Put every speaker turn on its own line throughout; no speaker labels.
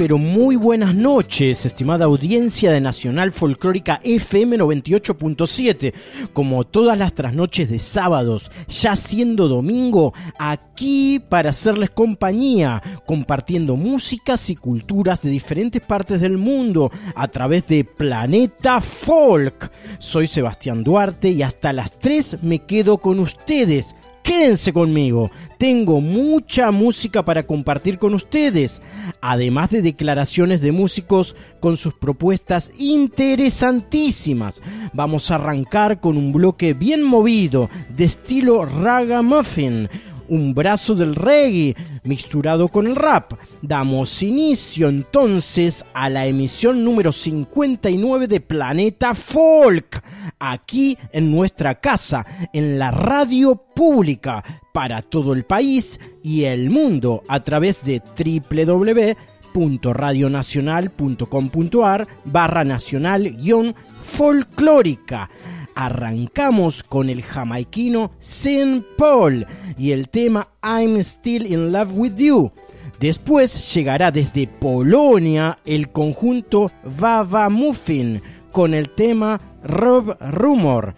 Pero muy buenas noches, estimada audiencia de Nacional Folclórica FM 98.7. Como todas las trasnoches de sábados, ya siendo domingo, aquí para hacerles compañía, compartiendo músicas y culturas de diferentes partes del mundo a través de Planeta Folk. Soy Sebastián Duarte y hasta las 3 me quedo con ustedes Quédense conmigo, tengo mucha música para compartir con ustedes, además de declaraciones de músicos con sus propuestas interesantísimas. Vamos a arrancar con un bloque bien movido, de estilo ragamuffin, un brazo del reggae mixturado con el rap. Damos inicio entonces a la emisión número 59 de Planeta Folk, aquí en nuestra casa, en la radio pública, para todo el país y el mundo a través de www.radionacional.com.ar barra nacional guion folclórica arrancamos con el jamaiquino Saint Paul y el tema I'm Still in Love with You. Después llegará desde Polonia el conjunto Vava Muffin con el tema Rob Rumor.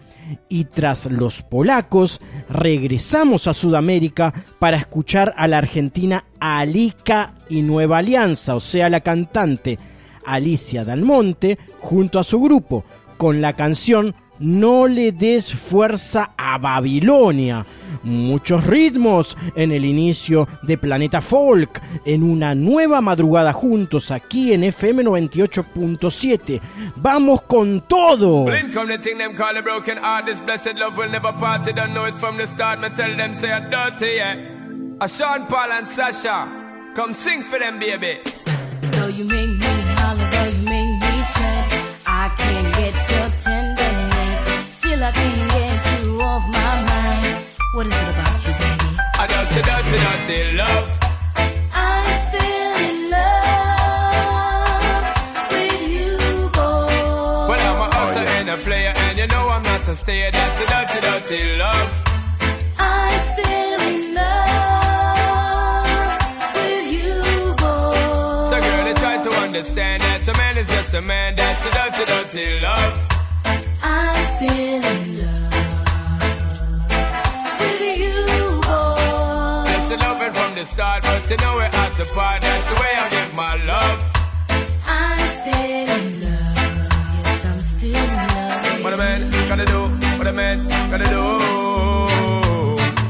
Y tras los polacos, regresamos a Sudamérica para escuchar a la argentina Alica y Nueva Alianza, o sea, la cantante Alicia Dalmonte, junto a su grupo, con la canción no le des fuerza a Babilonia. Muchos ritmos en el inicio de Planeta Folk, en una nueva madrugada juntos aquí en FM 98.7. ¡Vamos con todo!
Come sing for them, baby. you make me holler, you make me I can't get your tender. Still I can't get you off my mind. What is it about you, baby? I don't see dirty, dirty love. I'm still in love with you, boy. Well, I'm a oh, hustler and a player, and you know I'm not a stayer. That's a dirty, dirty love. I'm still in love with you, boy. So, girl, you try to understand that a man is just a man. That's a dirty, dirty love. Start, but you know we're at the part. That's the way I give my love. I'm still in love. Yes, I'm still in love. What a man gotta do, what a man gotta do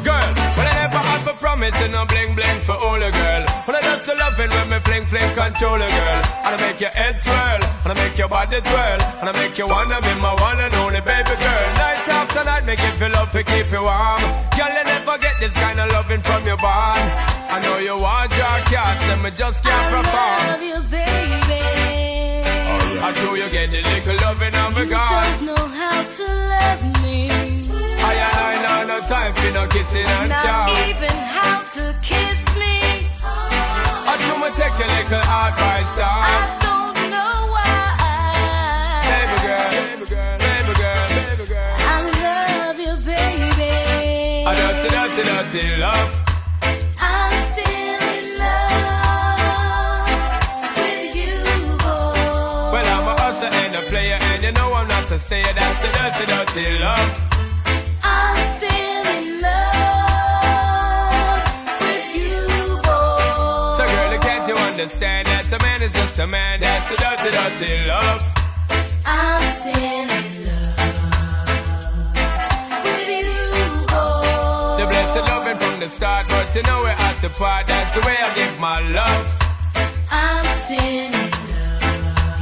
Girl, when I never had for promise and bling bling for all a girl. But I just love it when me fling fling control a girl. And I make your head swirl, and I make your body twirl, and I make you wanna be my one and only baby girl. Night after night, make you feel love to keep you warm. Girl, you never get this kind of loving from your bond. I know you want your cats, and me just can't perform. I love you, baby. I know you get the little loving God. You don't know how to love me. I and I know no time for no kissing and chow. Not even how to kiss me. I do me take a little advice, dog. Don't see nothing, nothing, love. I'm still in love with you, boy. Well, I'm a hustler and a player, and you know I'm not a stayer. That's a dirty, dirty love.
I'm still in love with you, boy. So,
girl, can't you understand that a man is just a man. That's a dirty, dirty love. I'm still boy. The loving from the start, but you know we're at the part. That's the way I give my love. I'm still in love.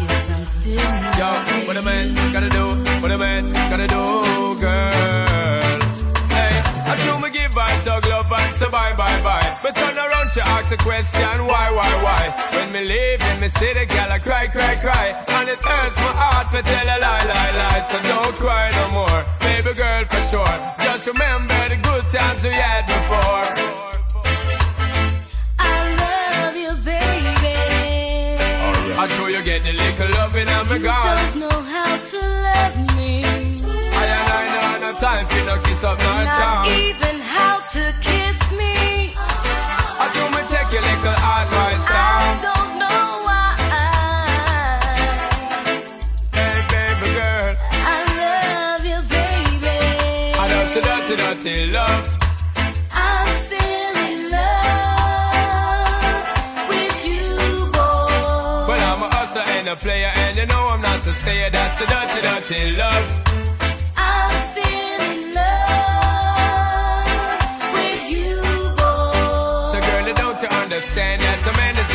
Yes, I'm still in love. Yo, what a man gotta do, what a man gotta do, girl. Hey, I do me give I dog love say bye bye bye. But turn around, she asks a question, why, why, why? When me leave in me the girl, I cry, cry, cry. And it hurts my heart to tell a lie, lie, lie. So don't cry no more, baby girl, for sure. Just remember the good times we had before.
I love you, baby.
I show you get the little loving I'm a god.
You don't know how to love me.
I ain't I know no time for no kiss up, no
Not even how to kiss
do me take your little advice
I
down.
don't know why.
Hey, baby girl.
I love you, baby.
I just a dirty, dirty love.
I'm still in love with you, boy.
Well, I'm a hustler and a player, and you know I'm not a stayer. That's a dirty, dirty love.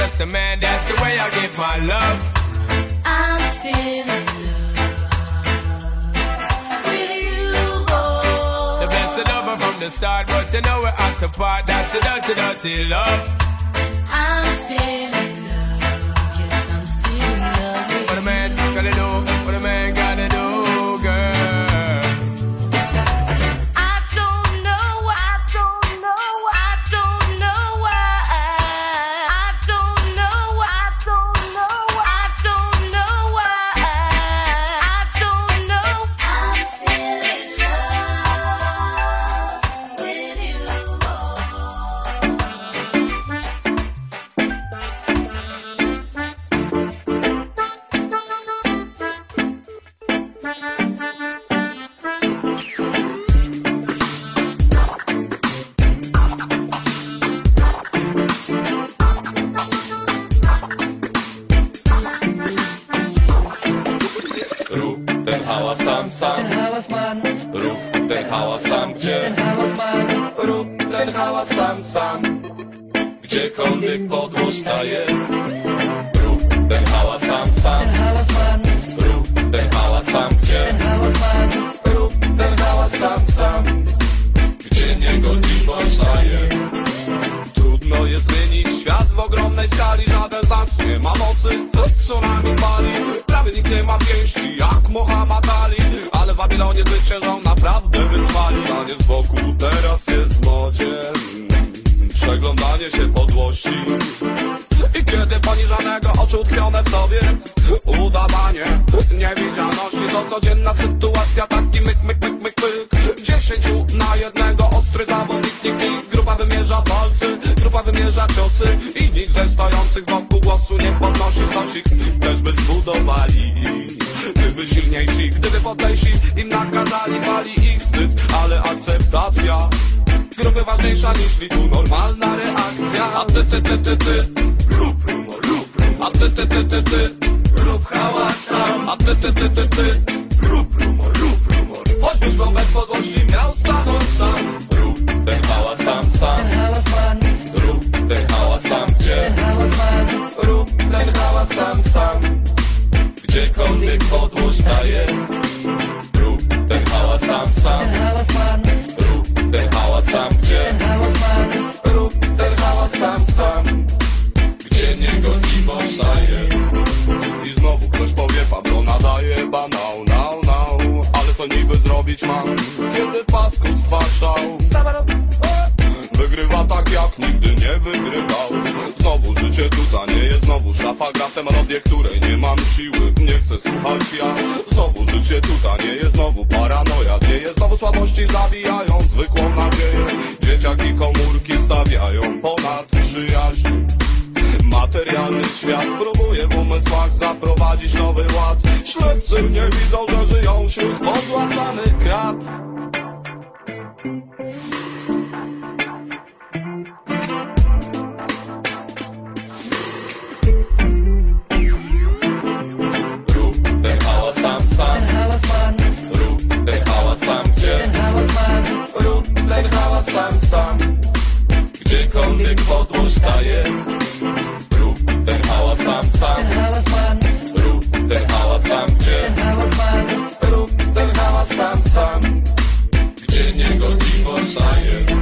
Just a man? That's the way I give my love.
I'm still in love with you, boy.
The best of lover from the start, but you know we're at the part. That's a dirty, dirty love.
I'm still in love. Yes, I'm still in love with
What a man gotta do, what a man
hałas tam sam. Rób ten hałas tam gdzie Rób ten hałas tam sam. Gdziekolwiek podłożna jest. Rób ten hałas tam sam. Rób ten hałas tam gdzie Rób ten hałas tam sam. Gdzie niegodziwość jest codzienna sytuacja, taki myk, myk, myk, myk, myk Dziesięciu na jednego, ostry zawodnik, nikt, Grupa wymierza palcy, grupa wymierza ciosy I nikt ze stojących wokół głosu nie podnosi Stosik. Też by zbudowali Gdyby silniejsi, gdyby podlejsi Im nakazali, wali ich wstyd. Ale akceptacja Grupy ważniejsza niż liku normalna reakcja. A ty, ty, ty, ty, ty Rób rumo, rób rumo. A ty, ty, ty, ty, ty Rób hałas A ty, ty, ty, ty, ty. Rób rumo, rób rumo Choćbyś był bez podłości miał stanąć sam. Rób ten hałas tam sam. Rób ten hałas tam gdzie? Rób ten hałas tam sam. Gdziekolwiek podłożna jest powie Pablo nadaje banał Now, now Ale co niby zrobić mam? Kiedy pasku spaszał Wygrywa tak jak nigdy nie wygrywał. Znowu życie tu nie jest Znowu szafa gra w tę melodię, której nie mam siły. Nie chcę słuchać ja. Znowu życie tu nie jest Znowu paranoja jest Znowu słabości zabijają zwykłą nadzieję. Dzieciaki komórki stawiają ponad przyjaźń Materialny świat. Próbuje w umysłach zaprowadzić nowy ład. Ślepcy nie widzą, że żyją wśród pozłacanych krat. Rób ten hałas tam sam. Rób ten hałas tam gdzie? Rób ten hałas tam sam. Gdziekolwiek podłożna jest. Rób sam, sam. Rób ten hałas tam, gdzie Rób ten
hałas tam, sam. Gdzie niegodziwość daje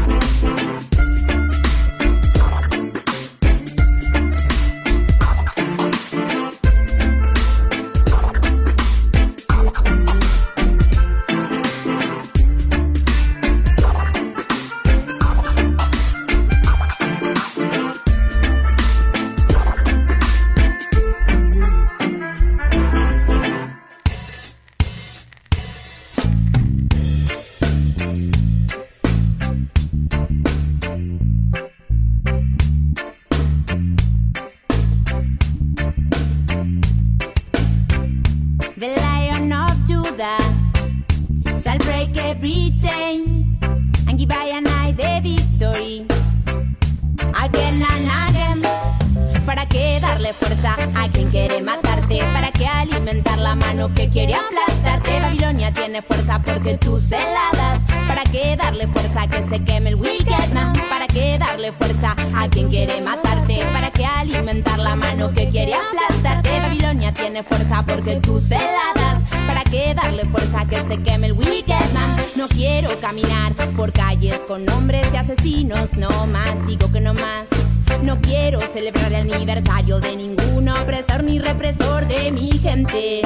No quiero caminar por calles con nombres de asesinos, no más, digo que no más. No quiero celebrar el aniversario de ningún opresor ni represor de mi gente.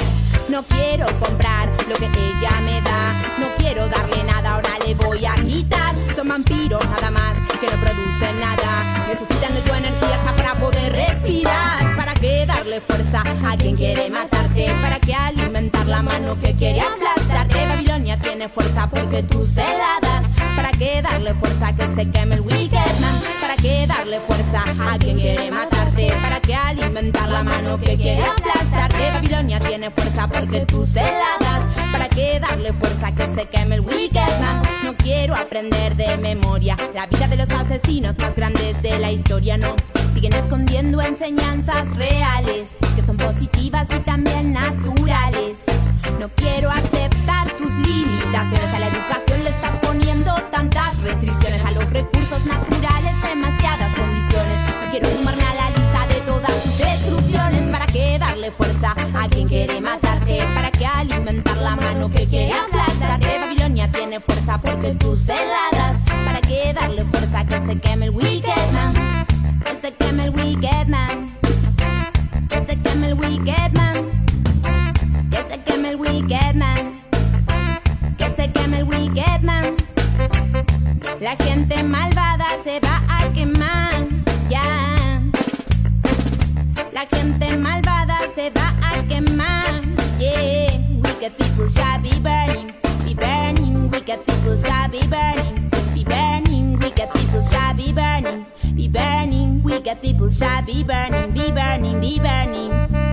No quiero comprar lo que ella me da. No quiero darle nada, ahora le voy a quitar. Son vampiros nada más que no producen nada. Necesitan de tu energía para poder respirar. ¿Para qué darle fuerza a quien quiere matarte? ¿Para qué la mano que quiere aplastarte? Babilonia tiene fuerza porque tú se la das. ¿Para qué darle fuerza que se queme el wicked man? ¿Para qué darle fuerza a quien quiere matarte? ¿Para qué alimentar la mano que quiere aplastarte? Babilonia tiene fuerza porque tú se la das. ¿Para qué darle fuerza que se queme el wicked man? No quiero aprender de memoria la vida de los asesinos más grandes de la historia, no. Siguen escondiendo enseñanzas reales que son positivas y también naturales. Quiero aceptar tus limitaciones a la educación, le estás poniendo tantas restricciones a los recursos naturales, demasiadas condiciones. No quiero sumarme a la lista de todas tus destrucciones. ¿Para qué darle fuerza a quien quiere matarte? ¿Para qué alimentar la mano que quiere aplastarte? Babilonia tiene fuerza porque tú se la. ¿Para qué darle fuerza a que se queme el wicked La gente malvada se va a quemar. Ya. La gente malvada se va a quemar. Yeah. Wicked people shall be burning. Be burning. Wicked people shall be burning. Be burning. Wicked people shall be burning. Be burning. Wicked people shall be burning. Be burning. Be burning.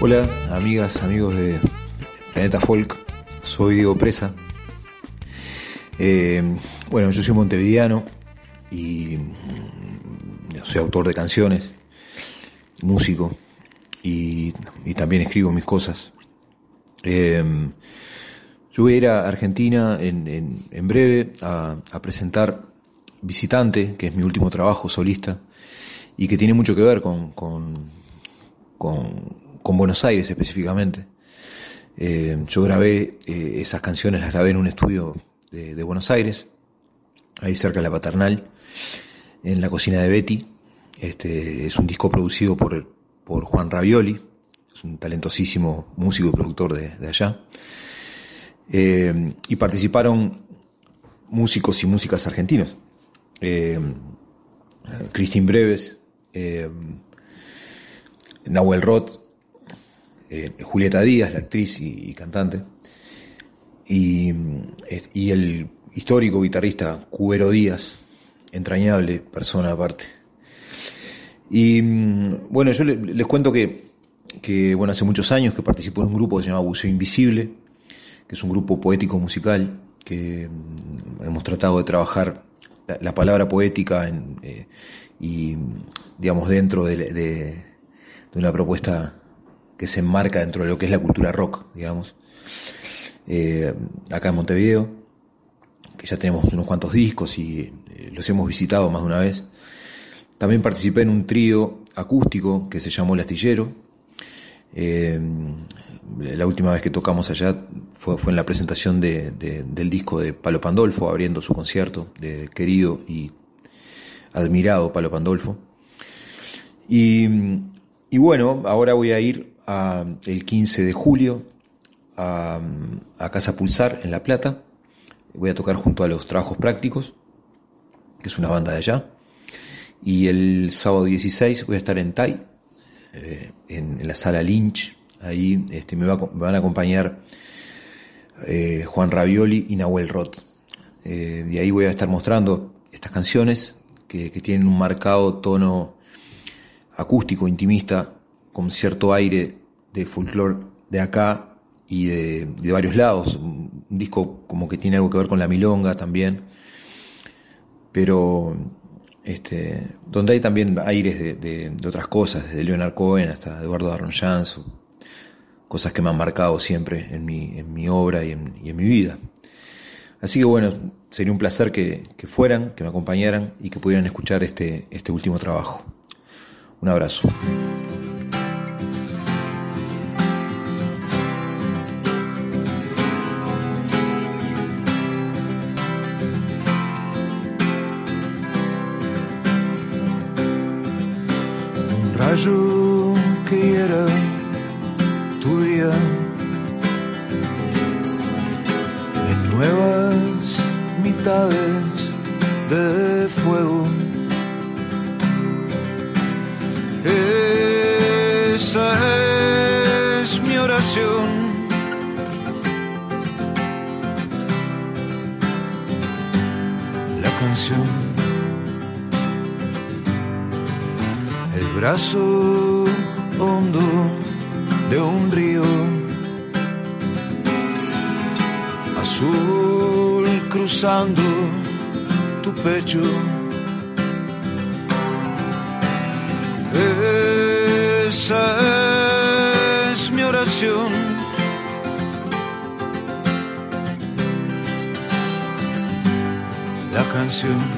Hola, amigas, amigos de Planeta Folk. Soy Diego Presa. Eh, bueno, yo soy montevideano y mm, soy autor de canciones, músico y, también escribo mis cosas. Eh, yo voy a ir a Argentina en, en- en breve a, a presentar Visitante, que es mi último trabajo solista y que tiene mucho que ver con, con, con- con Buenos Aires específicamente. Eh, yo grabé eh, esas canciones, las grabé en un estudio de, Buenos Aires, ahí cerca de la Paternal, en la cocina de Betty. Este, es un disco producido por, por Juan Ravioli, es un talentosísimo músico y productor de, allá. Eh, y participaron músicos y músicas argentinos. Eh, Breves, Nahuel Roth, eh, Julieta Díaz, la actriz y, cantante, y, eh, y el histórico guitarrista Cubero Díaz, entrañable persona aparte. Y mm, bueno, yo le- les cuento que, que bueno, hace muchos años que participó en un grupo que se llama Buceo Invisible, que es un grupo poético musical que mm, hemos tratado de trabajar la, la palabra poética eh, y digamos dentro de, de- de una propuesta que se enmarca dentro de lo que es la cultura rock, digamos, Eh, acá en Montevideo, que ya tenemos unos cuantos discos y eh, los hemos visitado más de una vez. También participé en un trío acústico que se llamó El Astillero. Eh, la última vez que tocamos allá fue, en la presentación de- de- del disco de Palo Pandolfo, abriendo su concierto de querido y admirado Palo Pandolfo. Y bueno, ahora voy a ir el 15 de julio a, Casa Pulsar en La Plata. Voy a tocar junto a los trabajos prácticos, que es una banda de allá. Y el sábado 16 voy a estar en Tai, eh, en, la sala Lynch. Ahí este, me, va van a acompañar eh, Juan Ravioli y Nahuel Roth. Eh, y ahí voy a estar mostrando estas canciones que tienen un marcado tono acústico, intimista, con cierto aire de folclore de acá y de, de varios lados. Un disco como que tiene algo que ver con la milonga también, pero este, donde hay también aires de, de- de otras cosas, desde Leonard Cohen hasta Eduardo Arronjans, cosas que me han marcado siempre en mi, en mi obra y en, y en mi vida. Así que bueno, sería un placer que, que fueran, que me acompañaran y que pudieran escuchar este, este último trabajo. Un abrazo.
Rayo que hiera tu día en nuevas mitades de fuego. Esa es mi oración. Brazo hondo de un río azul cruzando tu pecho. Esa es mi oración. La canción.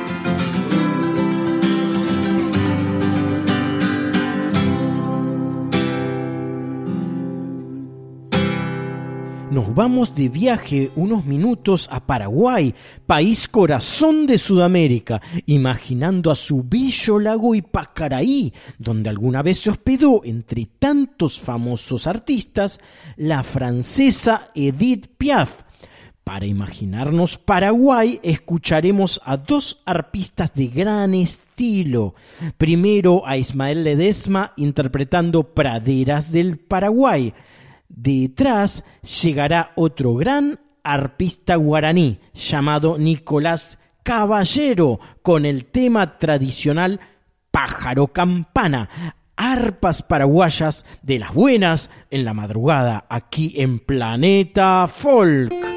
Vamos de viaje unos minutos a Paraguay, país corazón de Sudamérica, imaginando a su bello lago Ipacaraí, donde alguna vez se hospedó, entre tantos famosos artistas, la francesa Edith Piaf. Para imaginarnos Paraguay, escucharemos a dos arpistas de gran estilo. Primero a Ismael Ledesma interpretando Praderas del Paraguay. Detrás llegará otro gran arpista guaraní llamado Nicolás Caballero con el tema tradicional Pájaro Campana. Arpas paraguayas de las buenas en la madrugada aquí en Planeta Folk.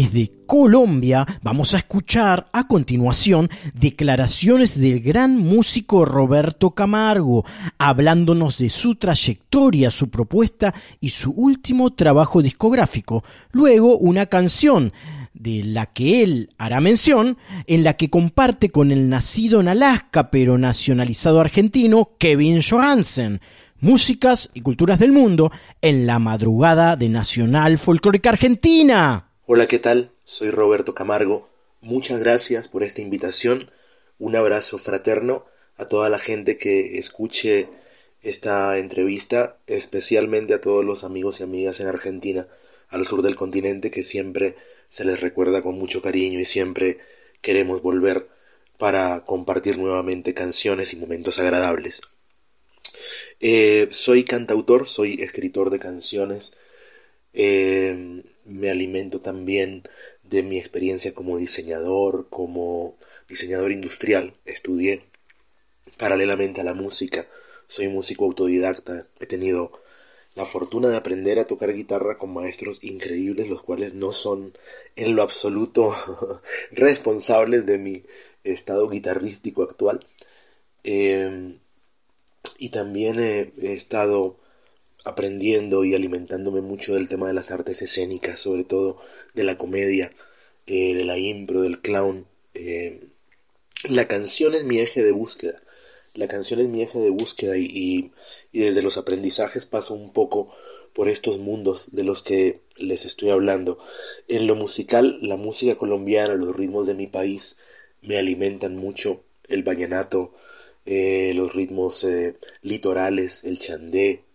Desde Colombia vamos a escuchar a continuación declaraciones del gran músico Roberto Camargo, hablándonos de su trayectoria, su propuesta y su último trabajo discográfico. Luego una canción de la que él hará mención, en la que comparte con el nacido en Alaska pero nacionalizado argentino Kevin Johansen. Músicas y culturas del mundo en la madrugada de Nacional Folclórica Argentina.
Hola, ¿qué tal? Soy Roberto Camargo. Muchas gracias por esta invitación. Un abrazo fraterno a toda la gente que escuche esta entrevista, especialmente a todos los amigos y amigas en Argentina, al sur del continente, que siempre se les recuerda con mucho cariño y siempre queremos volver para compartir nuevamente canciones y momentos agradables. Eh, soy cantautor, soy escritor de canciones. Eh, me alimento también de mi experiencia como diseñador, como diseñador industrial. Estudié paralelamente a la música. Soy músico autodidacta. He tenido la fortuna de aprender a tocar guitarra con maestros increíbles, los cuales no son en lo absoluto responsables de mi estado guitarrístico actual. Eh, y también he estado aprendiendo y alimentándome mucho del tema de las artes escénicas, sobre todo de la comedia, eh, de la impro, del clown. Eh, la canción es mi eje de búsqueda. La canción es mi eje de búsqueda y, y, desde los aprendizajes paso un poco por estos mundos de los que les estoy hablando. En lo musical, la música colombiana, los ritmos de mi país me alimentan mucho. El vallenato, eh, los ritmos litorales, el chandé,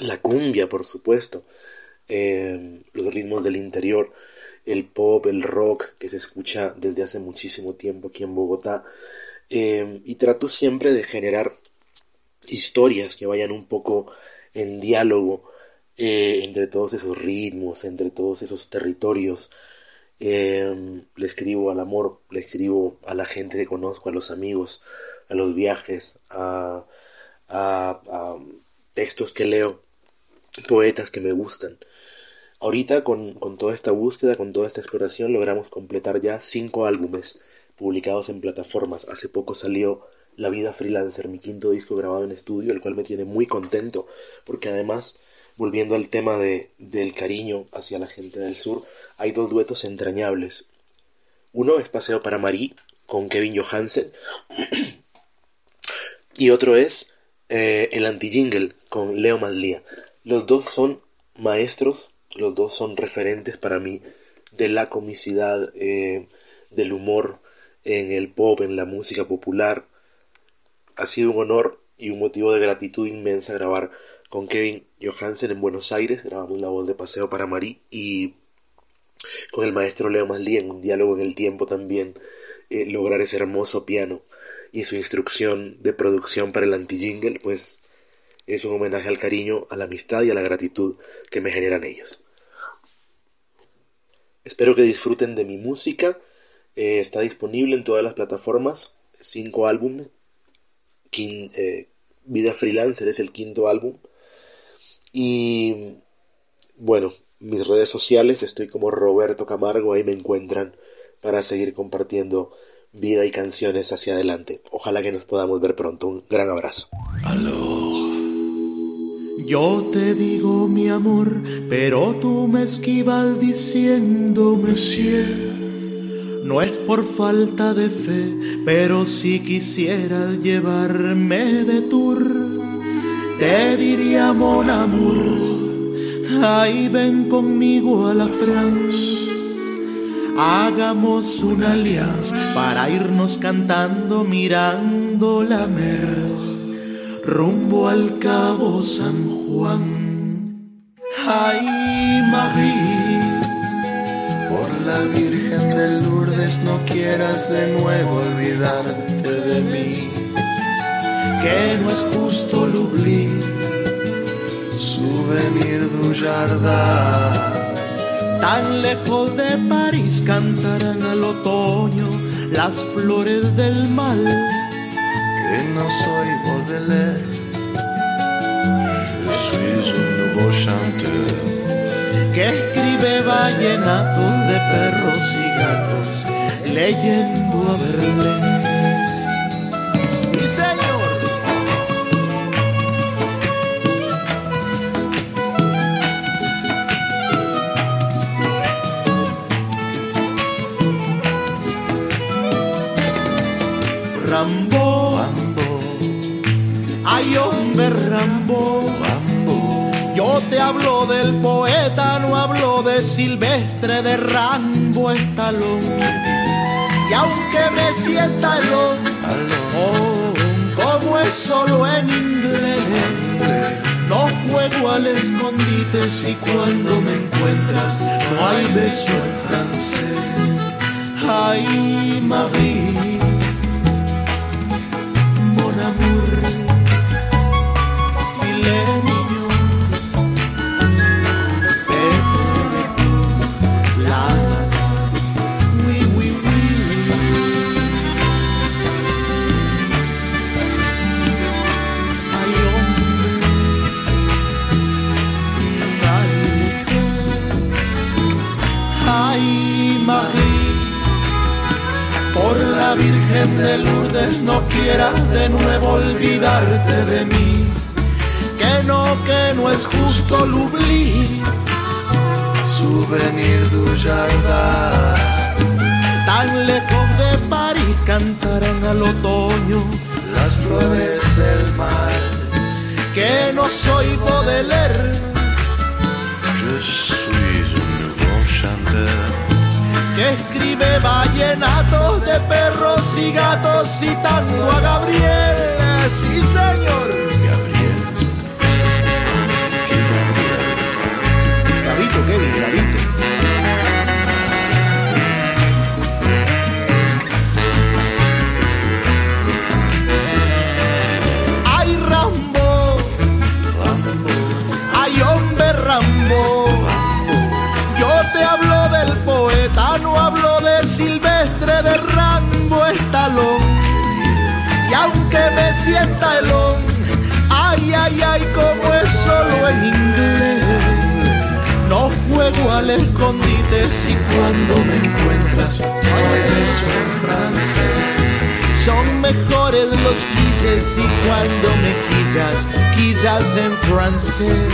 la cumbia, por supuesto, eh, los ritmos del interior, el pop, el rock que se escucha desde hace muchísimo tiempo aquí en Bogotá. Eh, y trato siempre de generar historias que vayan un poco en diálogo eh, entre todos esos ritmos, entre todos esos territorios. Eh, le escribo al amor, le escribo a la gente que conozco, a los amigos, a los viajes, a, a, a textos que leo, poetas que me gustan. Ahorita con, con, toda esta búsqueda, con toda esta exploración, logramos completar ya cinco álbumes publicados en plataformas. Hace poco salió La Vida Freelancer, mi quinto disco grabado en estudio, el cual me tiene muy contento, porque además, volviendo al tema de, del cariño hacia la gente del sur, hay dos duetos entrañables. Uno es Paseo para Marí, con Kevin Johansen, y otro es eh, El Anti-Jingle, con Leo Maslía. Los dos son maestros, los dos son referentes para mí de la comicidad, eh, del humor en el pop, en la música popular. Ha sido un honor y un motivo de gratitud inmensa grabar con Kevin Johansen en Buenos Aires, grabamos la voz de Paseo para Marí y con el maestro Leo Maslía en un diálogo en el tiempo también eh, lograr ese hermoso piano y su instrucción de producción para el anti-jingle, pues es un homenaje al cariño, a la amistad y a la gratitud que me generan ellos. Espero que disfruten de mi música. Eh, está disponible en todas las plataformas. Cinco álbumes. Eh, Vida Freelancer es el quinto álbum. Y bueno, mis redes sociales estoy como Roberto Camargo. Ahí me encuentran para seguir compartiendo vida y canciones hacia adelante. Ojalá que nos podamos ver pronto. Un gran abrazo.
Yo te digo mi amor, pero tú me esquivas diciéndome si No es por falta de fe, pero si quisiera llevarme de tour, te diría mon amour, ay ven conmigo a la France. Hagamos una alianza para irnos cantando mirando la mer rumbo al cabo San Juan. Ay, Marie, por la Virgen de Lourdes no quieras de nuevo olvidarte de mí, que no es justo l'oubli, souvenir du jardin. Tan lejos de París cantarán al otoño las flores del mal que no soy Baudelaire. Je suis un nouveau chanteur que escribe vallenatos de perros y gatos leyendo a señor. Rambo, Rambo, yo te hablo del poeta, no hablo de Silvestre, de Rambo Estalón. Y aunque me sienta alón, oh, como es solo en inglés, no juego al escondite si cuando me encuentras no hay beso en francés. Ay, Marie Virgen de Lourdes, no quieras de nuevo olvidarte de mí. Que no, que no es justo l'oubli. Souvenir du jardin. Tan lejos de París cantarán al otoño las flores del mar. Que no soy Baudelaire. Je suis un nouveau chanteur. Que escribe vallenatos de perros y gatos y tango a Gabriel. Sí, señor. Gabriel. ¿Qué Gabriel? Gabito, Kevin, Gabito. Sienta elón, ay, ay, ay, como es solo en inglés. No juego al escondite si cuando me encuentras no beso en francés. Son mejores los quises y cuando me quizás, quizás en francés.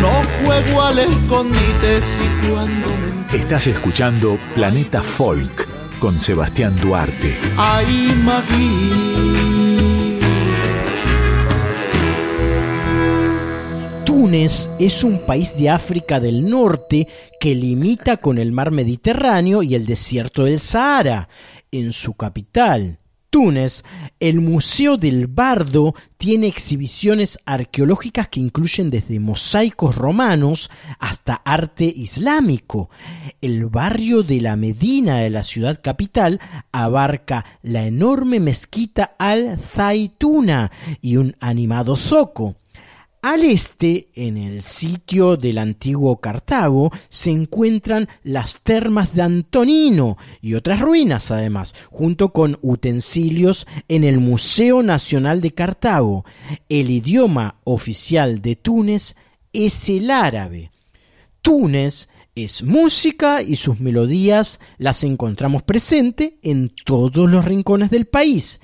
No juego al escondite si cuando me
Estás escuchando Planeta Folk con Sebastián Duarte.
Ay, Magui.
Túnez es un país de África del Norte que limita con el mar Mediterráneo y el desierto del Sahara. En su capital, Túnez, el Museo del Bardo tiene exhibiciones arqueológicas que incluyen desde mosaicos romanos hasta arte islámico. El barrio de la Medina de la ciudad capital abarca la enorme mezquita Al-Zaituna y un animado zoco. Al este, en el sitio del antiguo Cartago, se encuentran las termas de Antonino y otras ruinas además, junto con utensilios en el Museo Nacional de Cartago. El idioma oficial de Túnez es el árabe. Túnez es música y sus melodías las encontramos presente en todos los rincones del país.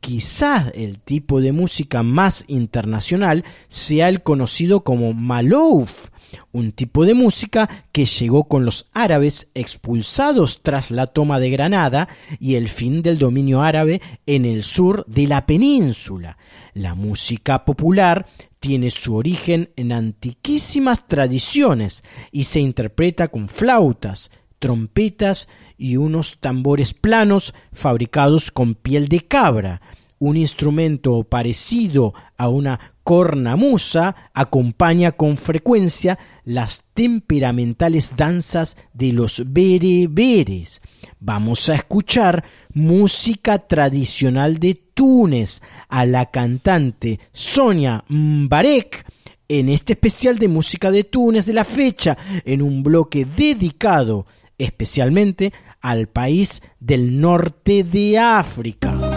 Quizás el tipo de música más internacional sea el conocido como Malouf, un tipo de música que llegó con los árabes expulsados tras la toma de Granada y el fin del dominio árabe en el sur de la península. La música popular tiene su origen en antiquísimas tradiciones y se interpreta con flautas, trompetas y unos tambores planos fabricados con piel de cabra. Un instrumento parecido a una cornamusa acompaña con frecuencia las temperamentales danzas de los bereberes. Vamos a escuchar música tradicional de Túnez a la cantante Sonia Mbarek en este especial de música de Túnez de la fecha, en un bloque dedicado especialmente al país del norte de África.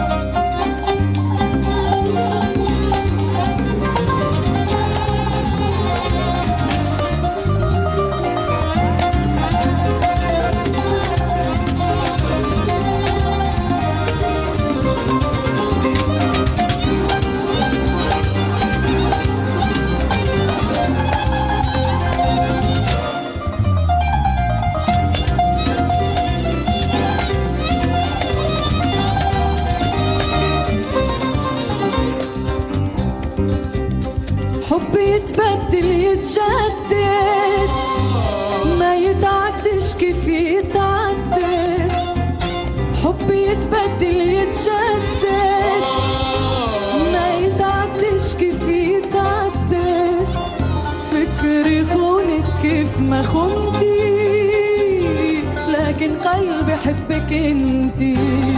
حبك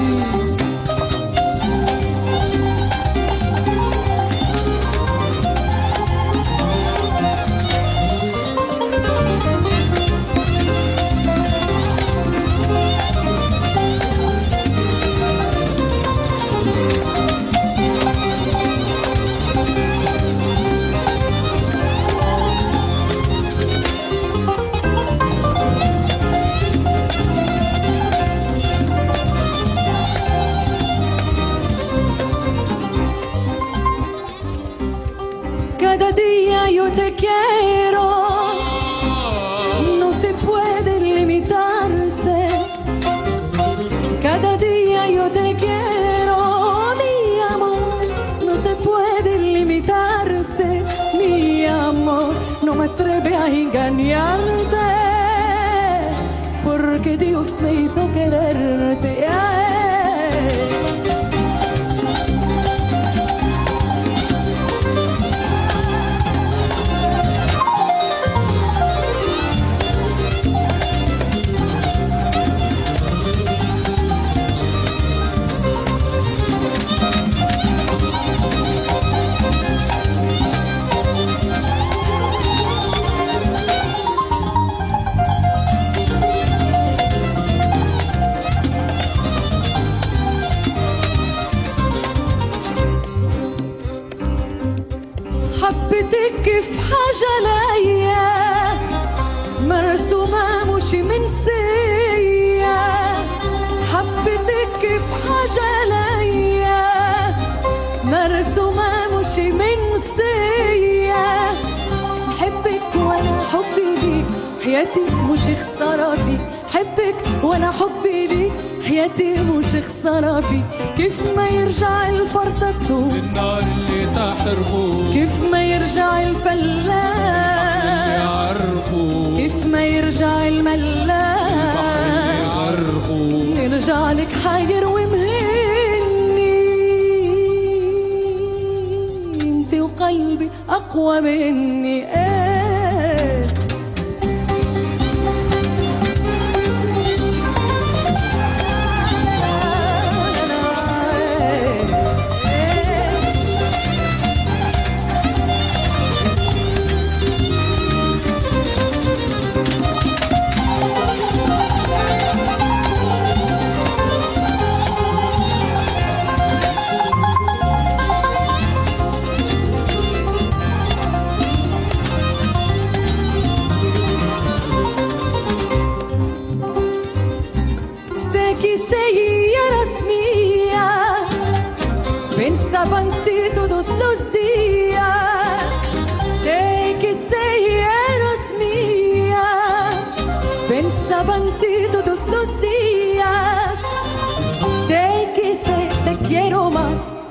أقوى مني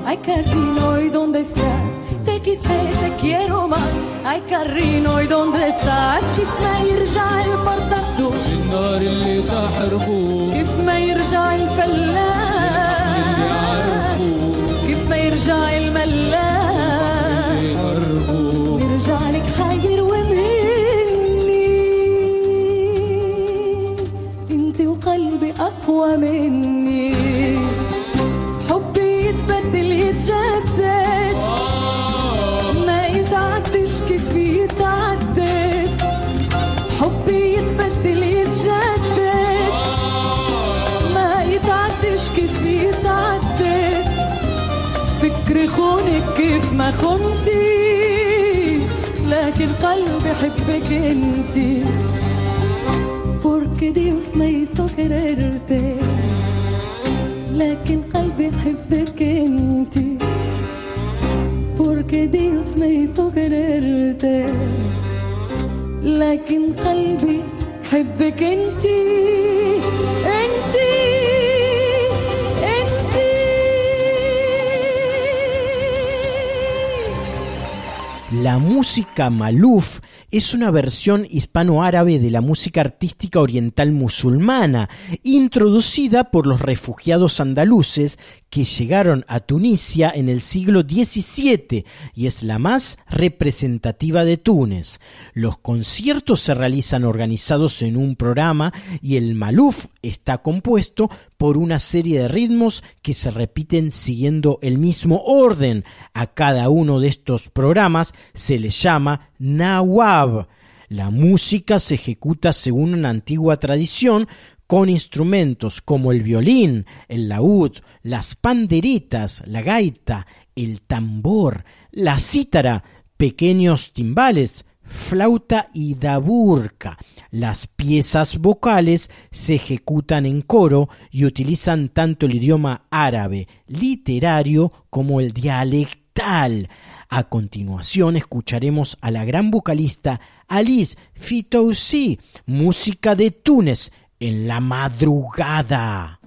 Ay, Carrino, ¿y dónde estás? Te quise, te quiero más. Ay, Carrino, ¿y dónde estás? كيف ما يرجع الفرطة
النار اللي تحرقه
كيف ما يرجع الفلاح كيف ما يرجع الملاح يرجع لك حاير ومهني انت وقلبي اقوى مني ما لكن قلبي حبك انتي porque Dios me hizo quererte لكن قلبي حبك انتي porque Dios me hizo quererte لكن قلبي حبك انتي
La música maluf es una versión hispano-árabe de la música artística oriental musulmana, introducida por los refugiados andaluces que llegaron a Tunisia en el siglo XVII y es la más representativa de Túnez. Los conciertos se realizan organizados en un programa y el maluf está compuesto por una serie de ritmos que se repiten siguiendo el mismo orden. A cada uno de estos programas se le llama nawab. La música se ejecuta según una antigua tradición con instrumentos como el violín, el laúd, las panderetas, la gaita, el tambor, la cítara, pequeños timbales, flauta y daburca. Las piezas vocales se ejecutan en coro y utilizan tanto el idioma árabe literario como el dialectal.
A continuación escucharemos a la gran vocalista Alice Fitoussi, música de Túnez en la madrugada.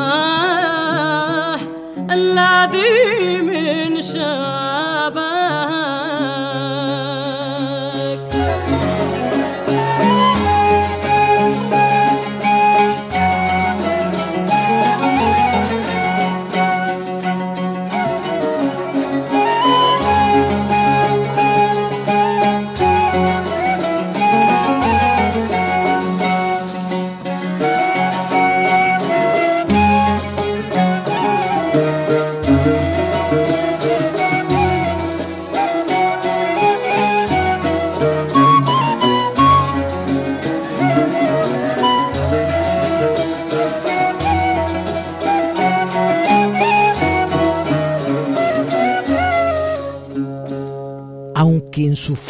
آه الذي من
شاف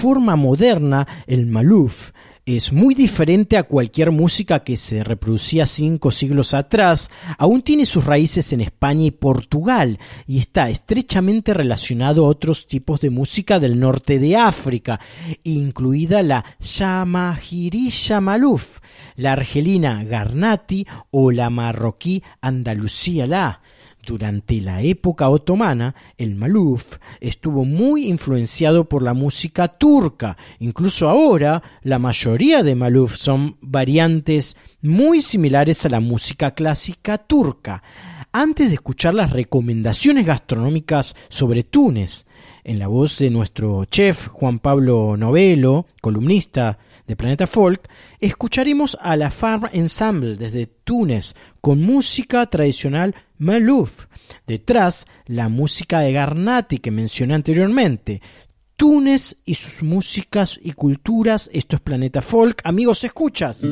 forma moderna, el maluf es muy diferente a cualquier música que se reproducía cinco siglos atrás, aún tiene sus raíces en España y Portugal y está estrechamente relacionado a otros tipos de música del norte de África, incluida la Yamahirisha Maluf, la argelina Garnati o la marroquí Andalucía La. Durante la época otomana, el maluf estuvo muy influenciado por la música turca. Incluso ahora, la mayoría de maluf son variantes muy similares a la música clásica turca. Antes de escuchar las recomendaciones gastronómicas sobre Túnez, en la voz de nuestro chef Juan Pablo Novelo, columnista de Planeta Folk, escucharemos a la Farm Ensemble desde Túnez con música tradicional Malouf. Detrás, la música de Garnati que mencioné anteriormente. Túnez y sus músicas y culturas. Esto es Planeta Folk. Amigos, ¿escuchas?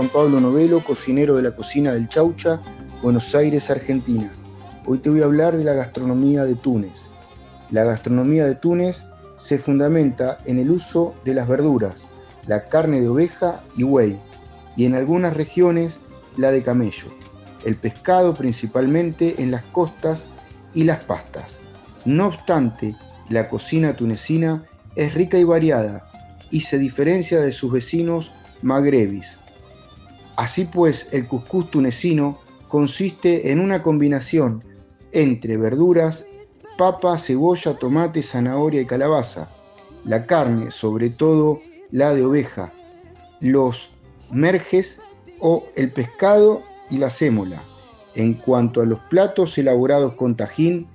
Juan Pablo Novelo, cocinero de la cocina del Chaucha, Buenos Aires, Argentina. Hoy te voy a hablar de la gastronomía de Túnez. La gastronomía de Túnez se fundamenta en el uso de las verduras, la carne de oveja y buey, y en algunas regiones la de camello, el pescado principalmente en las costas y las pastas. No obstante, la cocina tunecina es rica y variada y se diferencia de sus vecinos magrebis. Así pues, el cuscús tunecino consiste en una combinación entre verduras, papa, cebolla, tomate, zanahoria y calabaza. La carne, sobre todo la de oveja, los merges o el pescado y la sémola. En cuanto a los platos elaborados con tajín,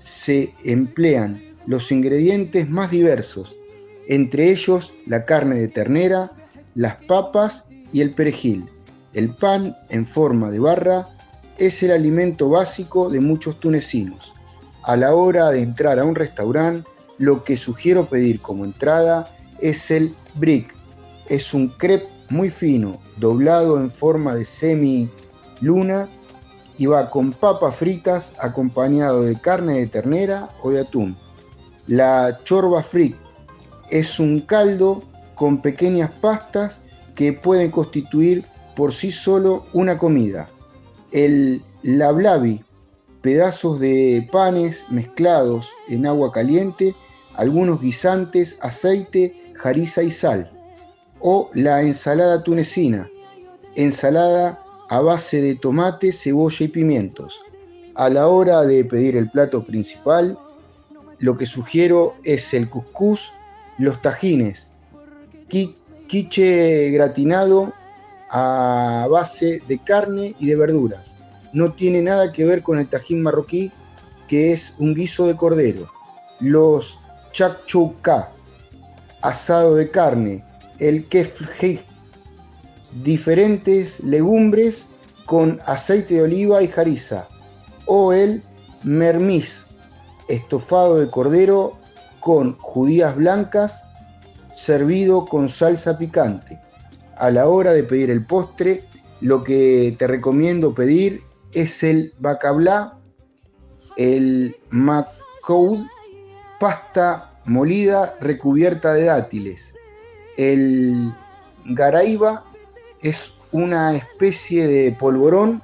se emplean los ingredientes más diversos, entre ellos la carne de ternera, las papas y el perejil. El pan en forma de barra es el alimento básico de muchos tunecinos. A la hora de entrar a un restaurante, lo que sugiero pedir como entrada es el brick. Es un crepe muy fino, doblado en forma de semi luna y va con papas fritas acompañado de carne de ternera o de atún. La chorba frit es un caldo con pequeñas pastas que pueden constituir por sí solo una comida. El lablabi, pedazos de panes mezclados en agua caliente, algunos guisantes, aceite, jariza y sal. O la ensalada tunecina, ensalada a base de tomate, cebolla y pimientos. A la hora de pedir el plato principal, lo que sugiero es el cuscús, los tajines, qui- quiche gratinado a base de carne y de verduras. No tiene nada que ver con el tajín marroquí, que es un guiso de cordero. Los chakchouka, asado de carne, el kefji, diferentes legumbres con aceite de oliva y jariza, o el mermis, estofado de cordero con judías blancas, servido con salsa picante. A la hora de pedir el postre, lo que te recomiendo pedir es el bacabla, el macoud, pasta molida recubierta de dátiles. El garaiba es una especie de polvorón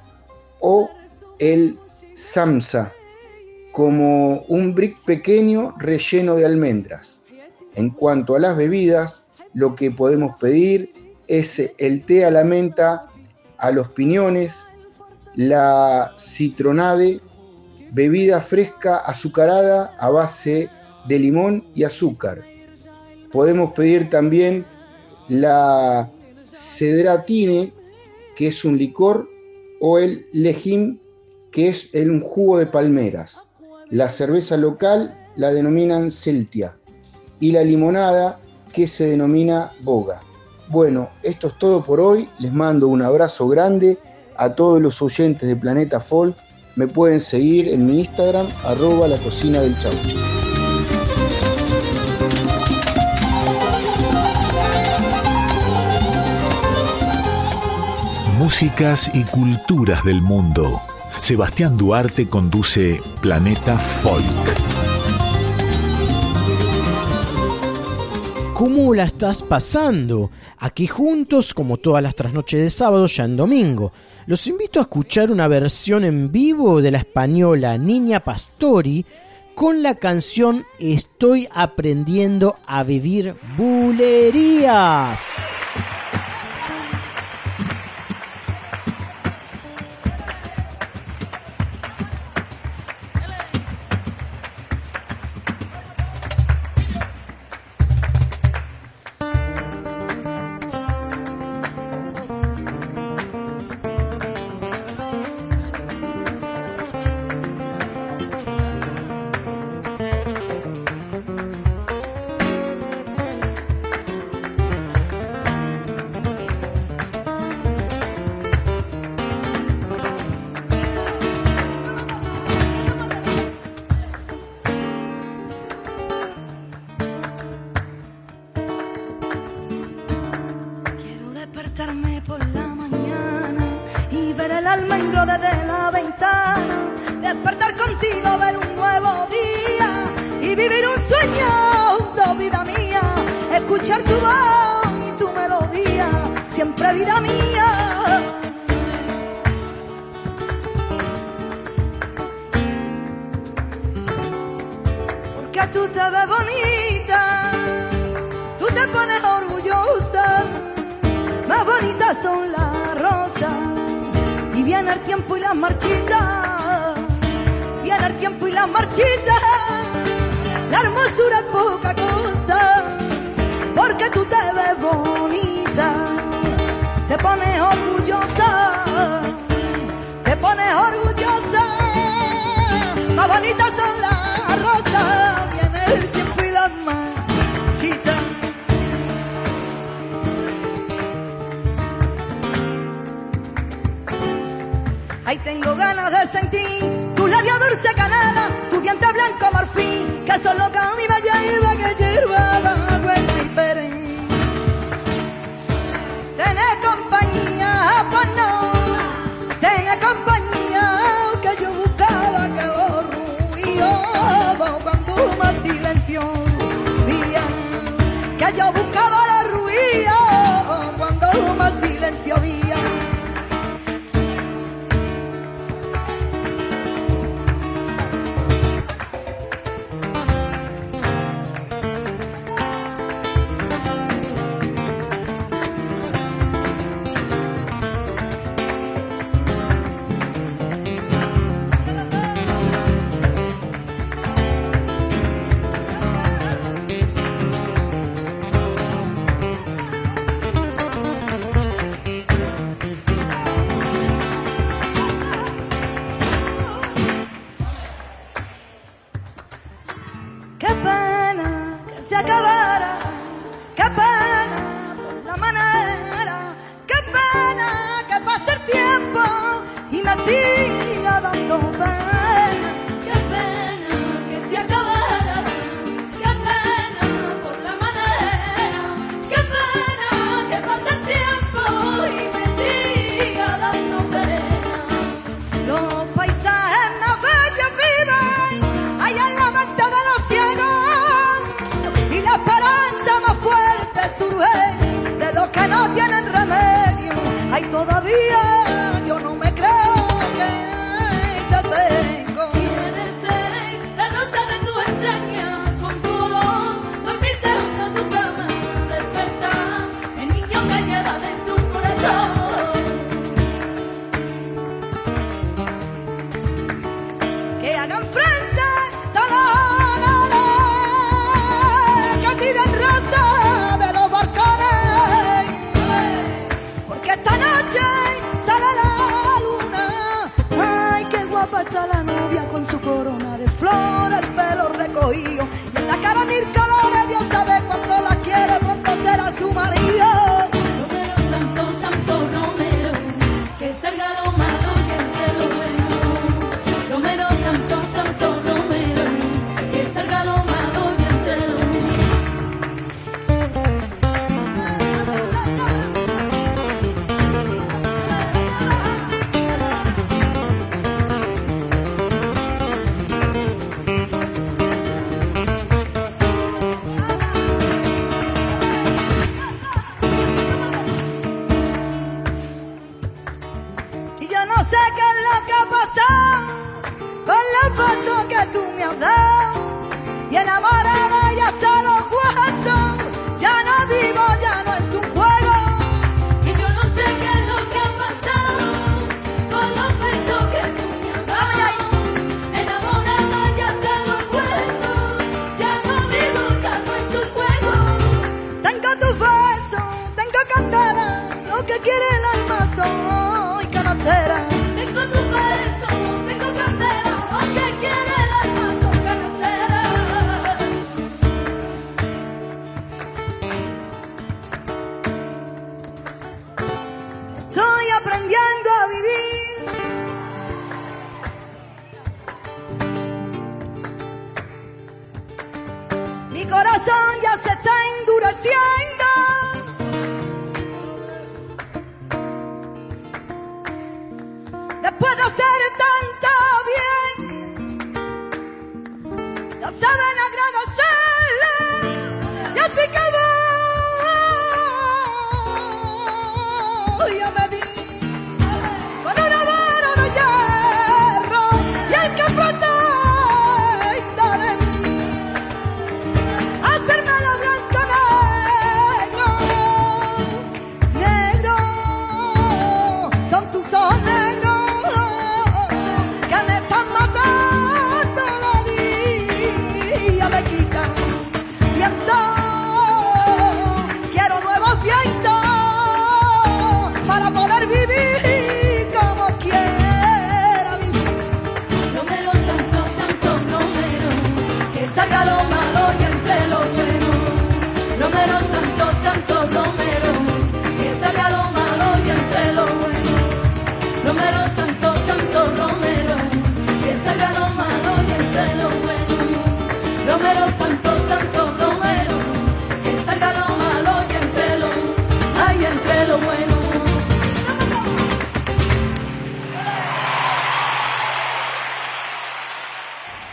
o el samsa, como un brick pequeño relleno de almendras. En cuanto a las bebidas, lo que podemos pedir es el té a la menta, a los piñones, la citronade bebida fresca azucarada a base de limón y azúcar. Podemos pedir también la cedratine, que es un licor, o el lejim, que es un jugo de palmeras. La cerveza local la denominan Celtia y la limonada que se denomina Boga. Bueno, esto es todo por hoy. Les mando un abrazo grande a todos los oyentes de Planeta Folk. Me pueden seguir en mi Instagram, arroba la cocina del chaucho.
Músicas y culturas del mundo. Sebastián Duarte conduce Planeta Folk.
¿Cómo la estás pasando? Aquí juntos, como todas las trasnoches de sábado, ya en domingo. Los invito a escuchar una versión en vivo de la española Niña Pastori con la canción Estoy aprendiendo a vivir bulerías.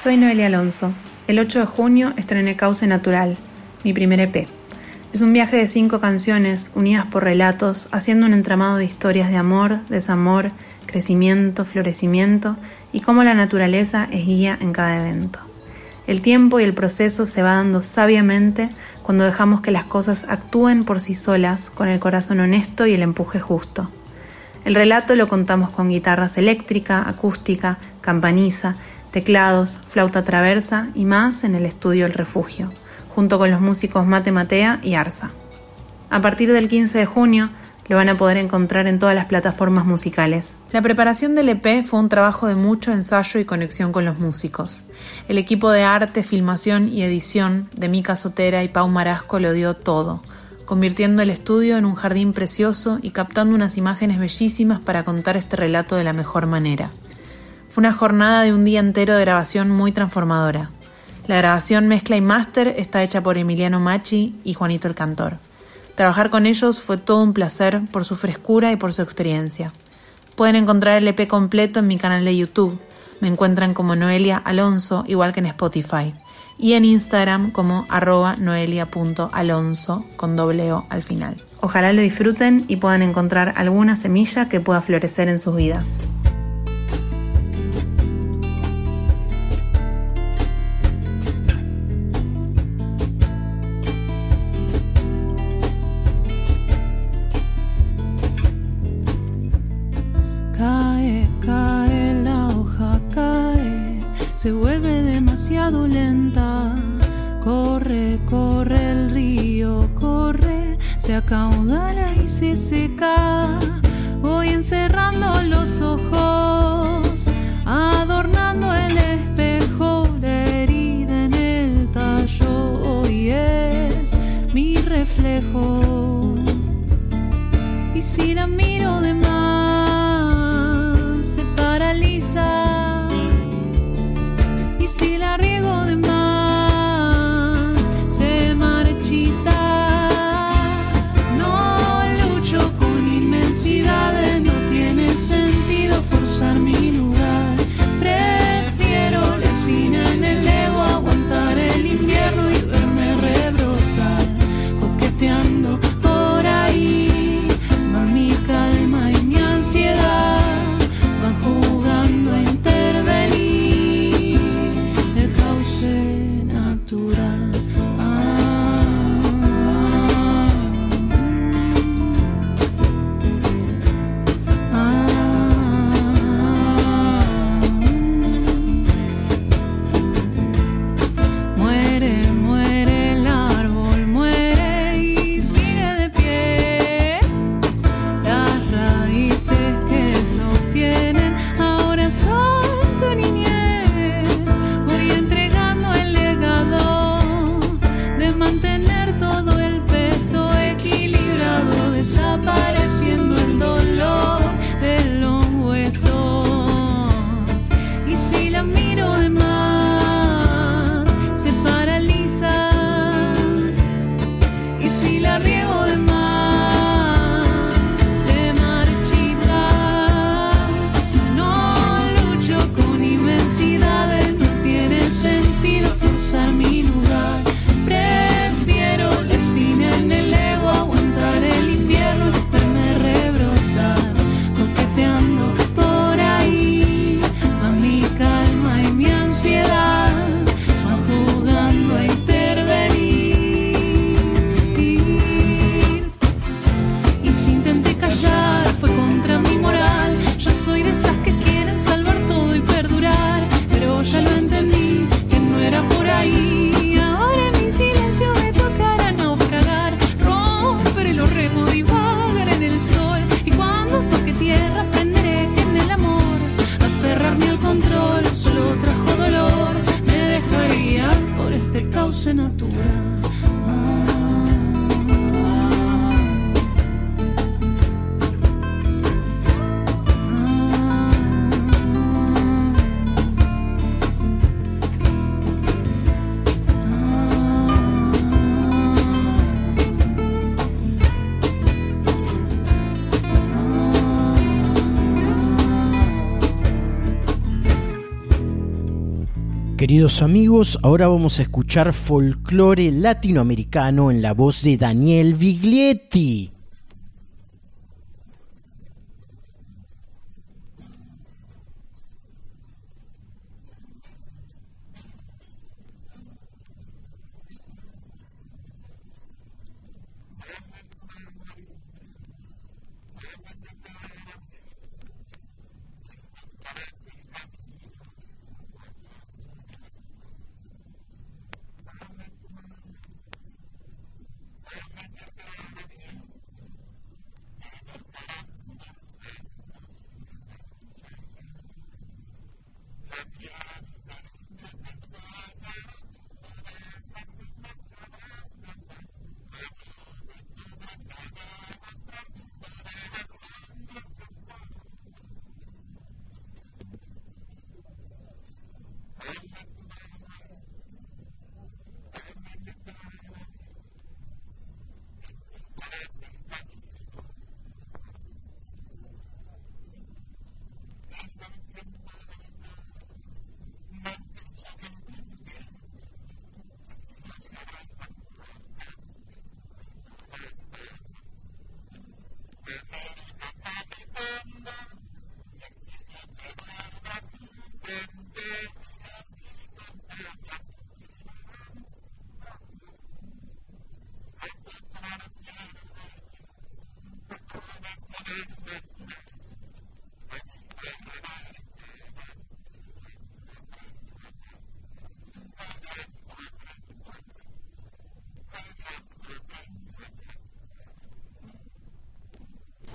Soy
Noelia Alonso. El 8 de junio estrené Cauce Natural, mi primer EP. Es un viaje de cinco canciones unidas por relatos, haciendo un entramado de historias de amor, desamor, crecimiento, florecimiento y cómo la naturaleza es guía en cada evento. El tiempo y el proceso se va dando sabiamente cuando dejamos que las cosas actúen por sí solas, con el corazón honesto y el empuje justo. El relato lo contamos con guitarras eléctrica, acústica, campaniza, teclados, flauta traversa y más en el estudio El Refugio, junto con los músicos Mate Matea y Arza. A partir del 15 de junio lo van a poder encontrar en todas las plataformas musicales. La preparación del EP fue un trabajo de mucho ensayo y conexión con los músicos. El equipo de arte, filmación y edición de Mica Sotera y Pau Marasco lo dio todo, convirtiendo el estudio en un jardín precioso y captando unas imágenes bellísimas para contar este relato de la mejor manera. Fue una jornada de un día entero de grabación muy transformadora. La grabación, mezcla y máster está hecha por Emiliano Machi y Juanito el Cantor. Trabajar con ellos fue todo un placer por su frescura y por su experiencia. Pueden encontrar el EP completo en mi canal de YouTube. Me encuentran como Noelia Alonso, igual que en Spotify. Y en Instagram como noelia.alonso con doble O al final. Ojalá lo disfruten y puedan encontrar alguna semilla que pueda florecer en sus vidas.
se vuelve demasiado lenta. Corre, corre el río, corre, se acaudala y se seca. Voy encerrando los ojos, adornando el espejo, la herida en el tallo. Hoy es mi reflejo. Y si la miro de más.
queridos amigos, ahora vamos a escuchar folclore latinoamericano en la voz de Daniel Viglietti.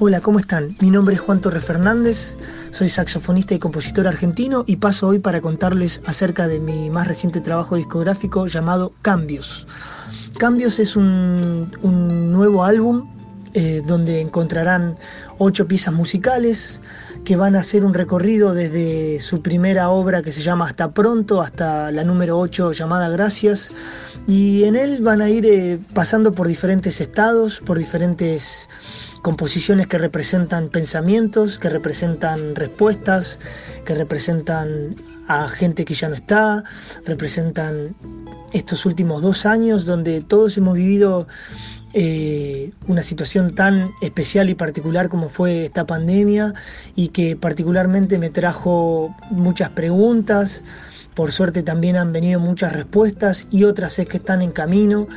Hola, ¿cómo están? Mi nombre es Juan Torre Fernández, soy saxofonista y compositor argentino y paso hoy para contarles acerca de mi más reciente trabajo discográfico llamado Cambios. Cambios es un, nuevo álbum eh, donde encontrarán ocho piezas musicales que van a hacer un recorrido desde su primera obra que se llama Hasta Pronto hasta la número 8 llamada Gracias y en él van a ir eh, pasando por diferentes estados, por diferentes composiciones que representan pensamientos, que representan respuestas, que representan a gente que ya no está, representan estos últimos dos años donde todos hemos vivido eh, una situación tan especial y particular como fue esta pandemia y que particularmente me trajo muchas preguntas. Por suerte también han venido muchas respuestas y otras es que están en camino.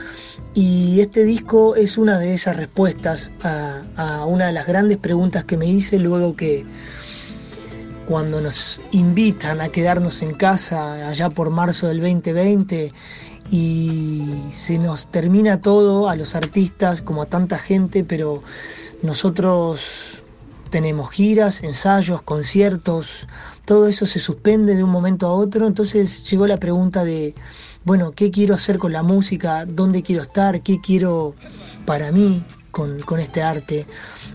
Y este disco es una de esas respuestas a, una de las grandes preguntas que me hice luego que cuando nos invitan a quedarnos en casa allá por marzo del 2020 y se nos termina todo a los artistas como a tanta gente, pero nosotros tenemos giras, ensayos, conciertos, todo eso se suspende de un momento a otro, entonces llegó la pregunta de, bueno, ¿qué quiero hacer con la música? ¿Dónde quiero estar? ¿Qué quiero para mí con, con este arte?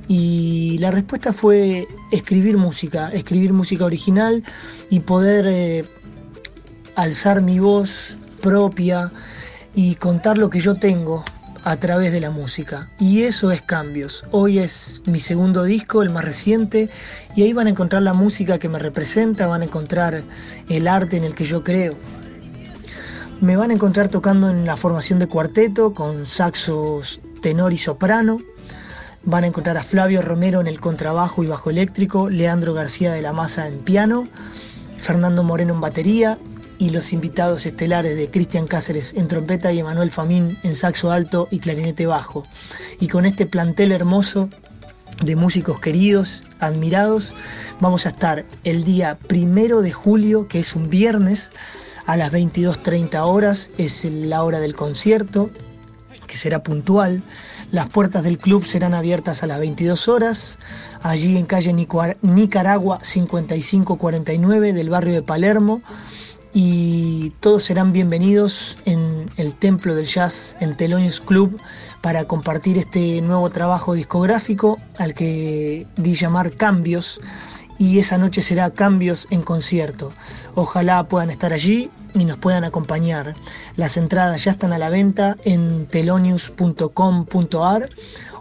Y la respuesta fue escribir música, escribir música original y poder eh, alzar mi voz propia y contar lo que yo tengo a través de la música. Y eso es Cambios. Hoy es mi segundo disco, el más reciente, y ahí van a encontrar la música que me representa, van a encontrar el arte en el que yo creo. Me van a encontrar tocando en la formación de cuarteto con saxos tenor y soprano. Van a encontrar a Flavio Romero en el contrabajo y bajo eléctrico, Leandro García de la Maza en piano, Fernando Moreno en batería, y los invitados estelares de Cristian Cáceres en trompeta y Emanuel Famín en saxo alto y clarinete bajo. Y con este plantel hermoso de músicos queridos, admirados, vamos a estar el día primero de julio, que es un viernes, a las 22.30 horas, es la hora del concierto, que será puntual. Las puertas del club serán abiertas a las 22 horas, allí en calle Nicaragua 5549 del barrio de Palermo y todos serán bienvenidos en el Templo del Jazz en Telonius Club para compartir este nuevo trabajo discográfico al que di llamar Cambios y esa noche será Cambios en concierto. Ojalá puedan estar allí y nos puedan acompañar. Las entradas ya están a la venta en telonius.com.ar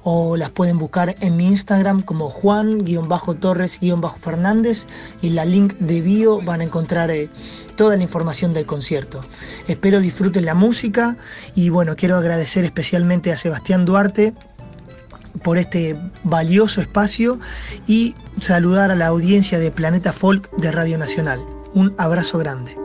o las pueden buscar en mi Instagram como Juan-Torres-Fernández y la link de bio van a encontrar eh, toda la información del concierto. Espero disfruten la música y bueno, quiero agradecer especialmente a Sebastián Duarte por este valioso espacio y saludar a la audiencia de Planeta Folk de Radio Nacional. Un abrazo grande.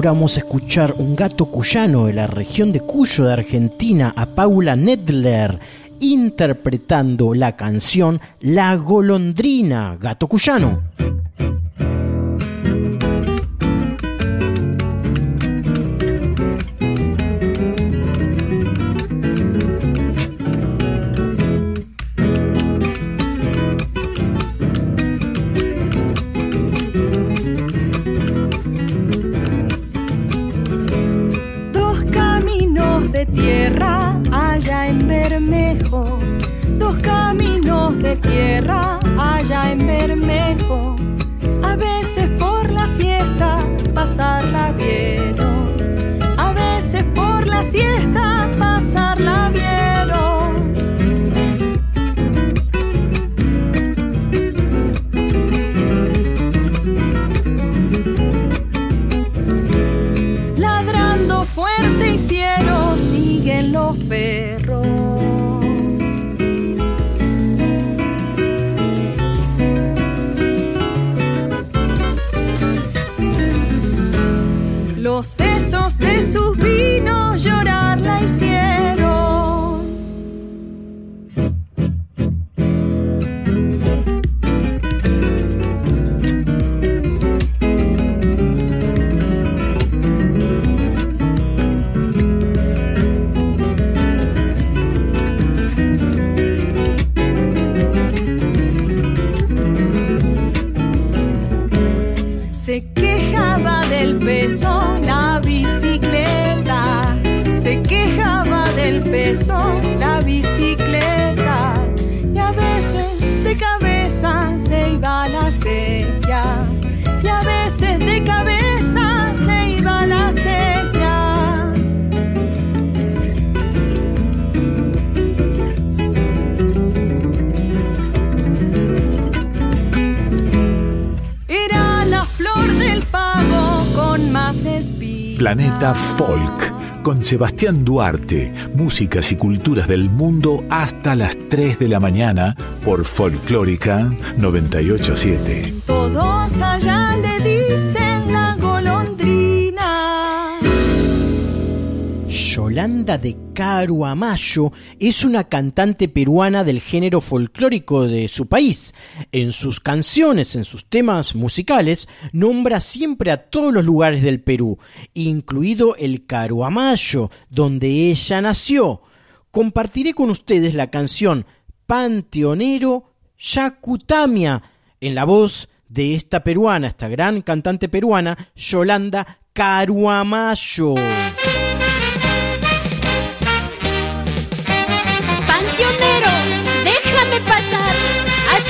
Ahora vamos a escuchar un gato cuyano de la región de Cuyo de Argentina, a Paula Nedler, interpretando la canción La golondrina, gato cuyano.
Sebastián Duarte, músicas y culturas del mundo hasta las 3 de la mañana por Folclórica 987.
Todos allá le dicen la golondrina.
Yolanda de Caruamayo es una cantante peruana del género folclórico de su país. En sus canciones, en sus temas musicales, nombra siempre a todos los lugares del Perú, incluido el Caruamayo, donde ella nació. Compartiré con ustedes la canción Panteonero Yacutamia, en la voz de esta peruana, esta gran cantante peruana, Yolanda Caruamayo.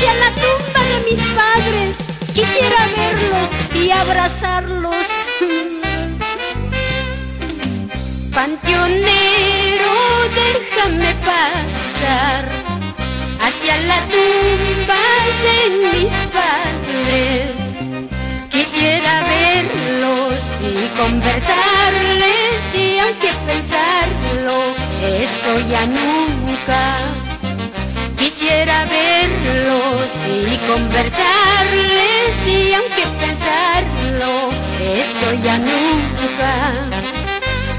Hacia la tumba de mis padres. Quisiera verlos y abrazarlos. Panteonero, déjame pasar hacia la tumba de mis padres. Quisiera verlos y conversarles y aunque pensarlo, eso ya nunca. Quisiera verlos y conversarles y aunque pensarlo, eso ya nunca.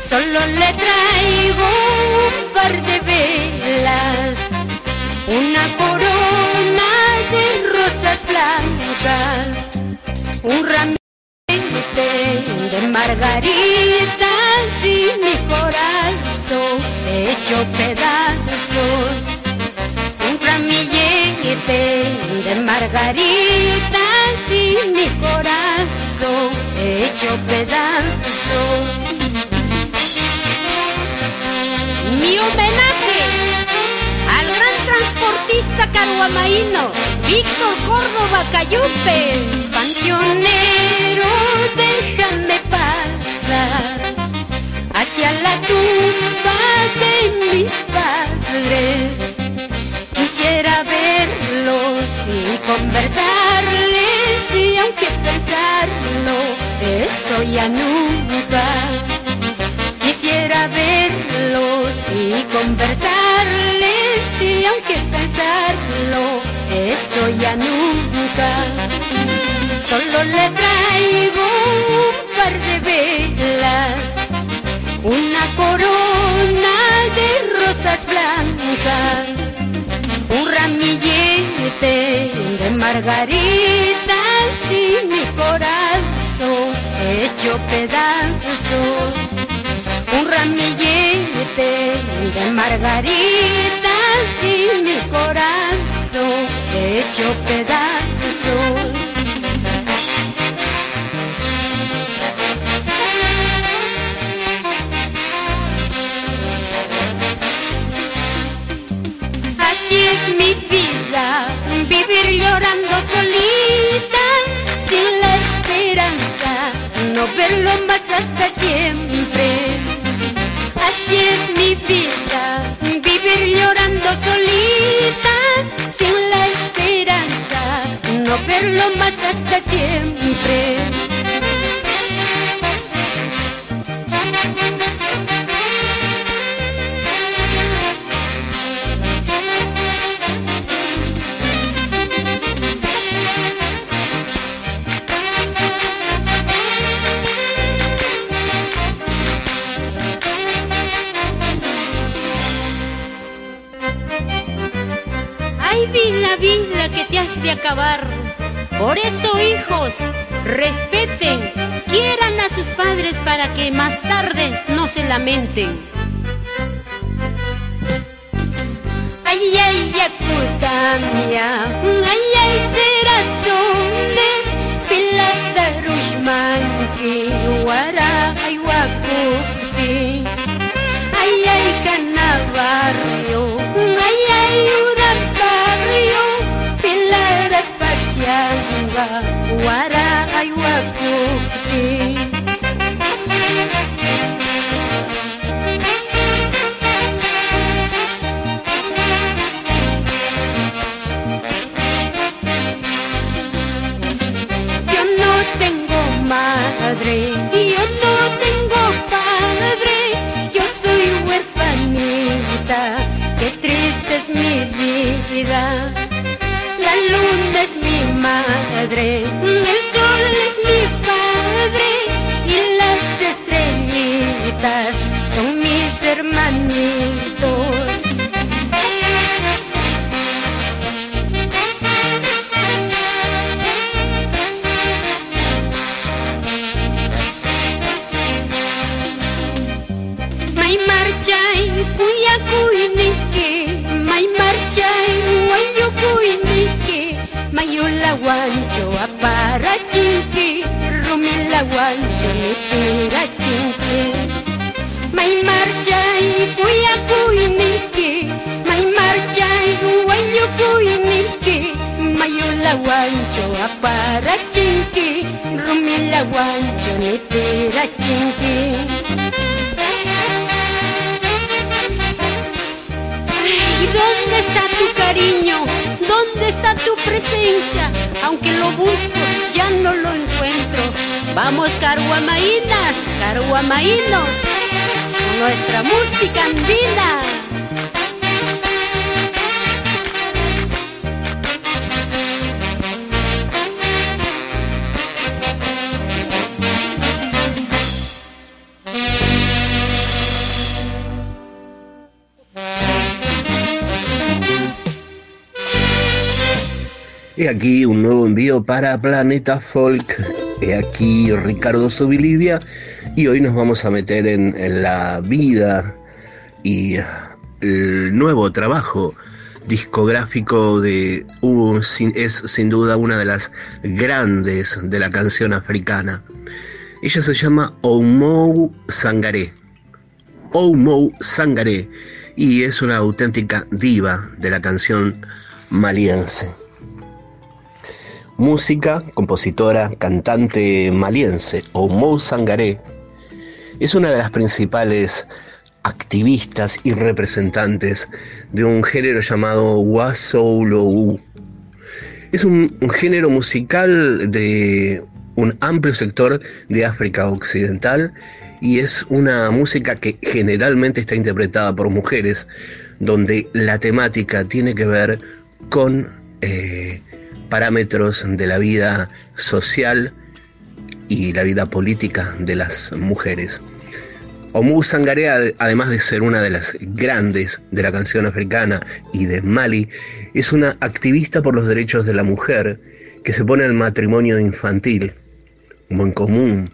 Solo le traigo un par de velas, una corona de rosas blancas, un ramito de margaritas y mi corazón hecho pedazos. Ramillete de margaritas y mi corazón hecho pedazos. Mi homenaje al gran transportista caruamaíno, Víctor Córdoba Cayupe, panteonero, déjame pasar conversarles y aunque pensarlo, eso ya nunca. Quisiera verlos y conversarles y aunque pensarlo, eso ya nunca. Solo le traigo un par de velas, una corona de rosas blancas ramillete de margaritas y mi corazón hecho pedazos. Un ramillete de margaritas y mi corazón hecho pedazos. Vivir llorando solita, sin la esperanza, no verlo más hasta siempre. Así es mi vida, vivir llorando solita, sin la esperanza, no verlo más hasta siempre. De acabar. Por eso, hijos, respeten, quieran a sus padres para que más tarde no se lamenten. Ay, ay, yakutamia, ay, ay, serazones, pilata rushmanki, wara, ay, wakuti. Ay, ay, canabarrio, Yo no tengo madre, yo no tengo padre, yo soy huerfanita, qué triste es mi vida. La luna es mi madre, hermanitos. May marchay, kuya kuiniki, may marchay, wanyo kuiniki, mayula wancho apara chinki, rumila wancho nitira chinki. Ay, ¿dónde está tu cariño? ¿Dónde está tu presencia? Aunque lo busco, ya no lo encuentro. Vamos, caruamaínas, caruamaínos, nuestra música andina.
He aquí un nuevo envío para Planeta Folk. He aquí Ricardo Sobilivia y hoy nos vamos a meter en, la vida y el nuevo trabajo discográfico de es sin duda una de las grandes de la canción africana. Ella se llama Oumou Sangaré. Oumou Sangaré y es una auténtica diva de la canción maliense. Música, compositora, cantante maliense, Oumou Sangaré, es una de las principales activistas y representantes de un género llamado Wasoulou. Es un, un género musical de un amplio sector de África Occidental y es una música que generalmente está interpretada por mujeres, donde la temática tiene que ver con eh, parámetros de la vida social y la vida política de las mujeres. Oumou Sangaré, ade- además de ser una de las grandes de la canción africana y de Mali, es una activista por los derechos de la mujer que se pone al matrimonio infantil, como en común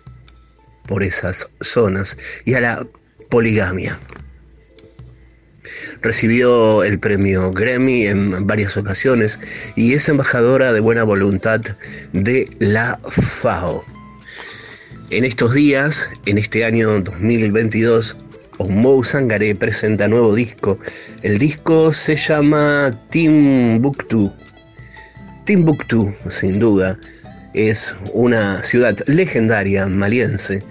por esas zonas, y a la poligamia. Recibió el premio Grammy en varias ocasiones y es embajadora de buena voluntad de la FAO. En estos días, en este año 2022, Oumou Sangaré presenta nuevo disco. El disco se llama Timbuktu. Timbuktu, sin duda, es una ciudad legendaria maliense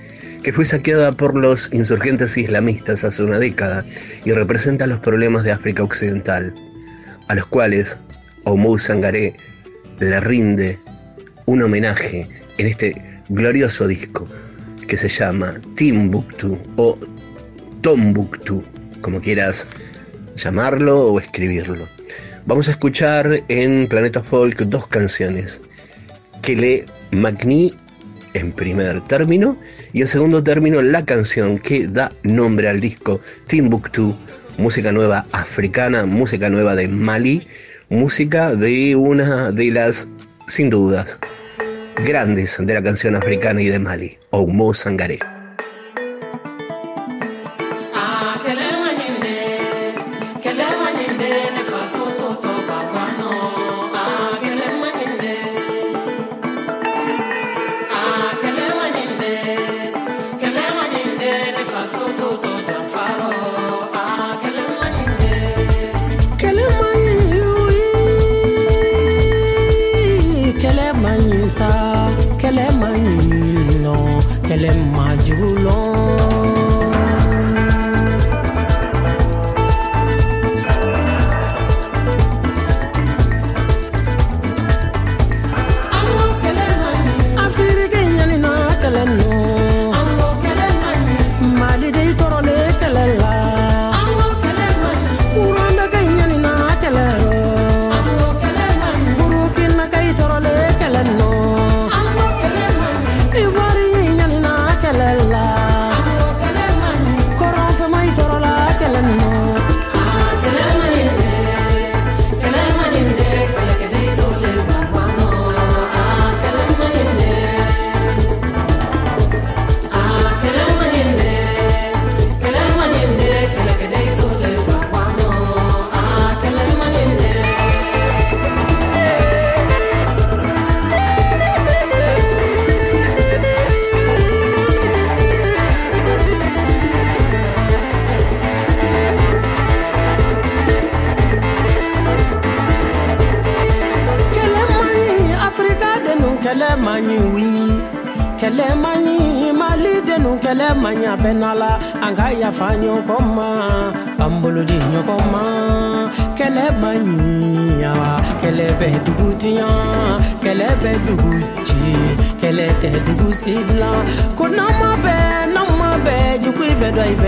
que fue saqueada por los insurgentes islamistas hace una década y representa los problemas de África Occidental, a los cuales Oumou Sangaré le rinde un homenaje en este glorioso disco que se llama Timbuktu o Tombuktu, como quieras llamarlo o escribirlo. Vamos a escuchar en Planeta Folk dos canciones. Kele Magni en primer término y en segundo término la canción que da nombre al disco Timbuktu, música nueva africana, música nueva de Mali, música de una de las, sin dudas, grandes de la canción africana y de Mali, Oumou Sangaré.
sa kɛlɛ ma ɲi lɔn kɛlɛ ma jugu lɔn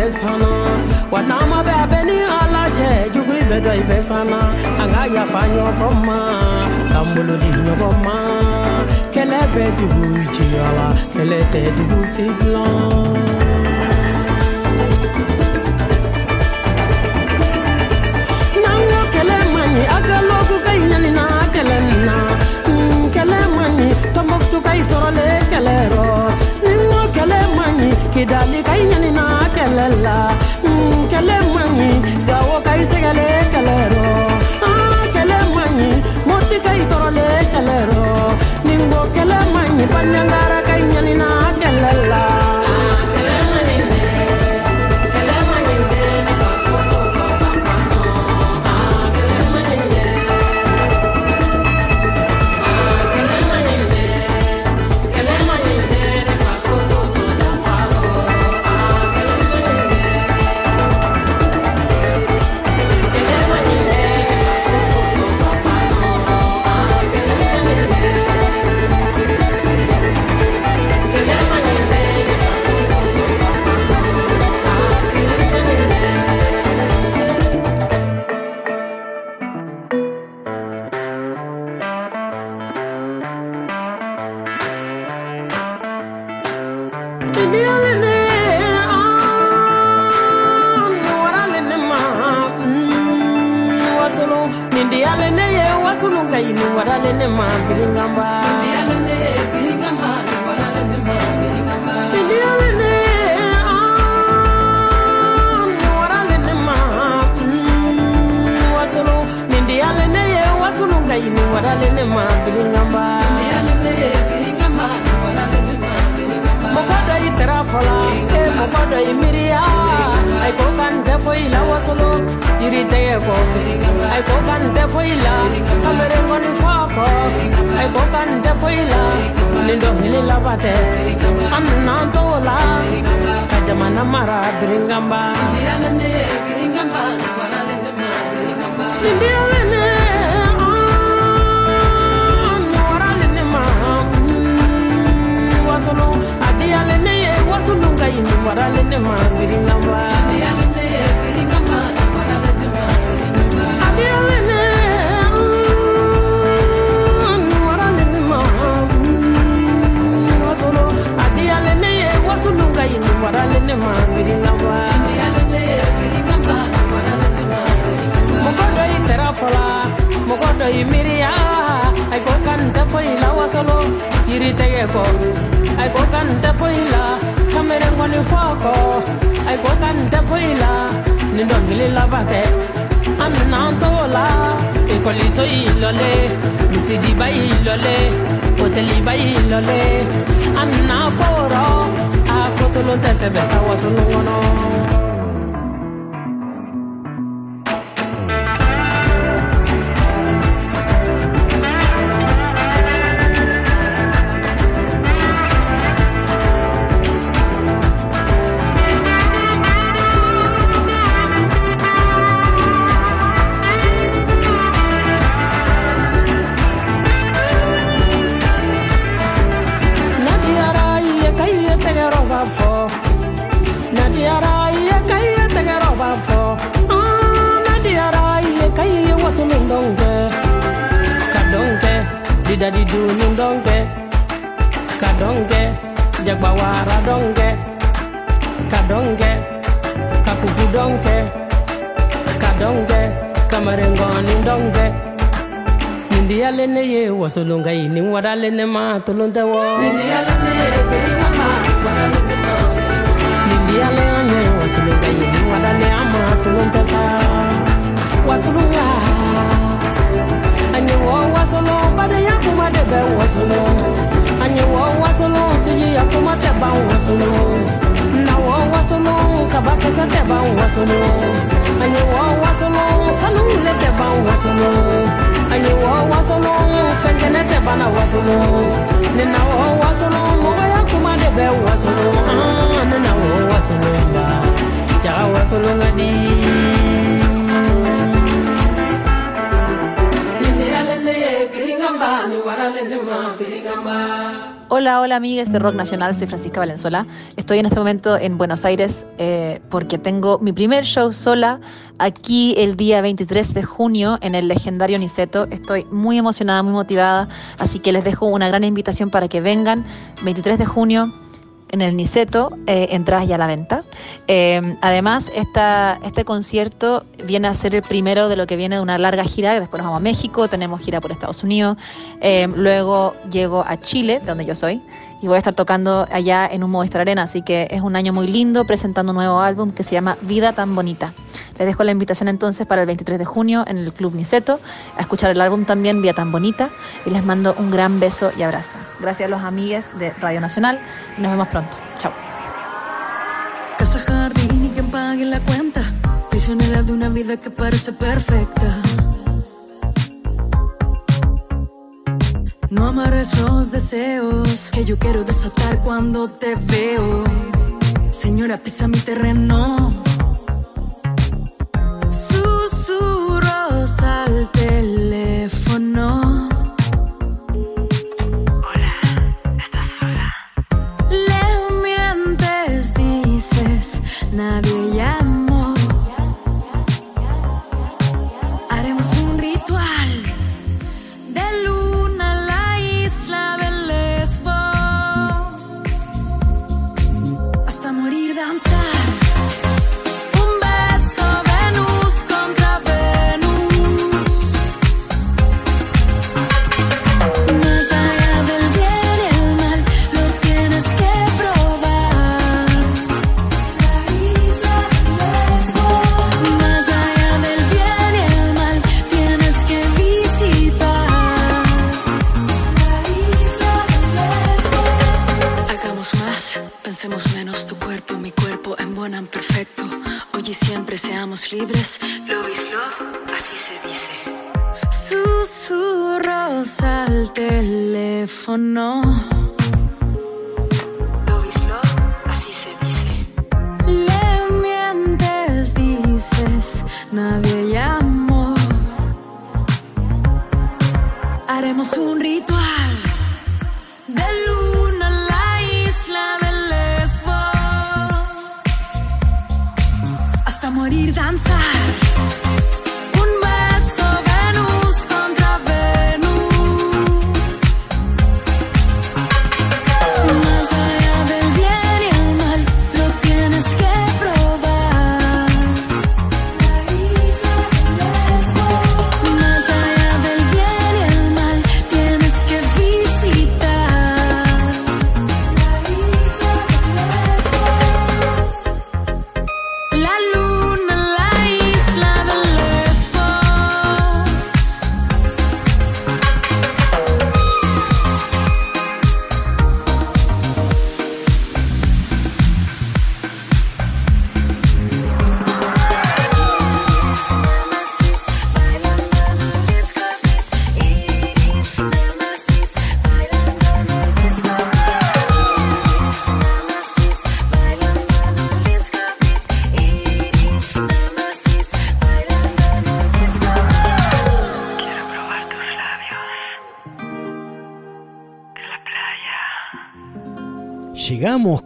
ibesana wanama bebeni alaje jugu ibedo ibesana. Anga yafanyo koma kambulu dinyo koma kelebe dugu jiyawa kelete dugu siblon kidali ka i ɲanina kɛlɛ la mm, kɛlɛ ma ɲi gawo ka i sɛgɛle kɛlɛrɔ ah, kɛlɛ ma ɲi moti ka i tɔrɔle kɛlɛrɔ ningo kɛlɛ ma ɲi banyangara ka i ɲanina kɛlɛ la solo yirite ko ay ko kan te foila kamere kon fa ko ay ko kan te foila nindo hili la bate. Anna to la kajamana mara biringamba. Yalane ah, mm, biringamba wala lende ma biringamba wasolo adiyale ne ye wasolon ka ɲi warale ne ma girinna wa marale ne mangiri ngamba mogodo i kan kan kan Akotolo tẹsẹ̀ bẹ̀ the sọ́lọ́wọ́ náà. mama tolondewo. Nìyíyá ló ní èkéré mama wàdà ló fi tán. Nìyíyá ló ń yẹ wàsúlùkà yìí ní wàdà ní àmà tolóńtẹ́sà. Wàsúlùkà ànyẹ̀wò wàsúlù bàdéyà kó má débẹ̀ wàsúlù. Ànyẹ̀wò wàsúlù síyí àkómọ́tẹ̀ bá wàsúlù wasolo kaba kɛsɛ tɛ ban wasolo sanu le tɛ ban wasolo an ye wɔ ne na wɔ wasolo kuma de bɛ wasolo ah, ne na wɔ ba jaga wasolo. Pirigamba, ni warale ma pirigamba.
Hola, hola amigues de Rock Nacional, soy Francisca Valenzuela. Estoy en este momento en Buenos Aires eh, porque tengo mi primer show sola aquí el día 23 de junio en el legendario Niceto. Estoy muy emocionada, muy motivada, así que les dejo una gran invitación para que vengan 23 de junio en el Niceto, eh, entradas ya a la venta. Eh, además, este concierto viene a ser el primero de lo que viene de una larga gira, después vamos a México, tenemos gira por Estados Unidos, eh, luego llego a Chile, de donde yo soy, y voy a estar tocando allá en un Movistar Arena, así que es un año muy lindo presentando un nuevo álbum que se llama Vida tan Bonita. Les dejo la invitación entonces para el 23 de junio en el Club Niceto, a escuchar el álbum también Vida tan Bonita, y les mando un gran beso y abrazo. Gracias a los amigues de Radio Nacional, y nos vemos pronto. Chao.
Casa, jardín y quien pague la cuenta. De una vida que parece perfecta. No amarres los deseos que yo quiero desatar cuando te veo. Señora, pisa mi terreno.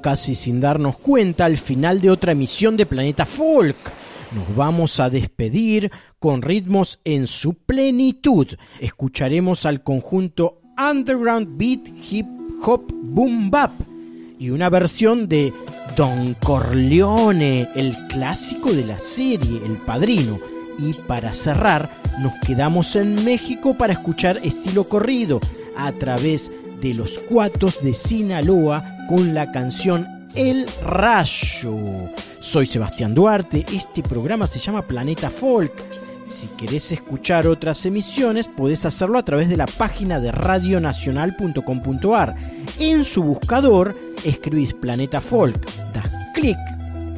Casi sin darnos cuenta al final de otra emisión de Planeta Folk. Nos vamos a despedir con ritmos en su plenitud. Escucharemos al conjunto Underground Beat Hip Hop Boom Bap y una versión de Don Corleone, el clásico de la serie El Padrino. Y para cerrar, nos quedamos en México para escuchar estilo corrido a través de los cuatos de Sinaloa con la canción El Rayo. Soy Sebastián Duarte, este programa se llama Planeta Folk. Si querés escuchar otras emisiones, podés hacerlo a través de la página de radionacional.com.ar. En su buscador escribís Planeta Folk, das clic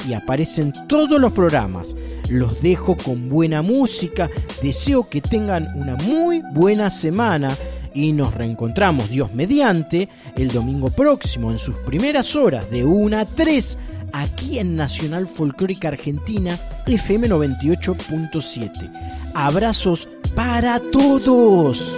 y aparecen todos los programas. Los dejo con buena música, deseo que tengan una muy buena semana y nos reencontramos, Dios mediante, el domingo próximo en sus primeras horas de 1 a 3 aquí en Nacional Folclórica Argentina FM 98.7. Abrazos para todos.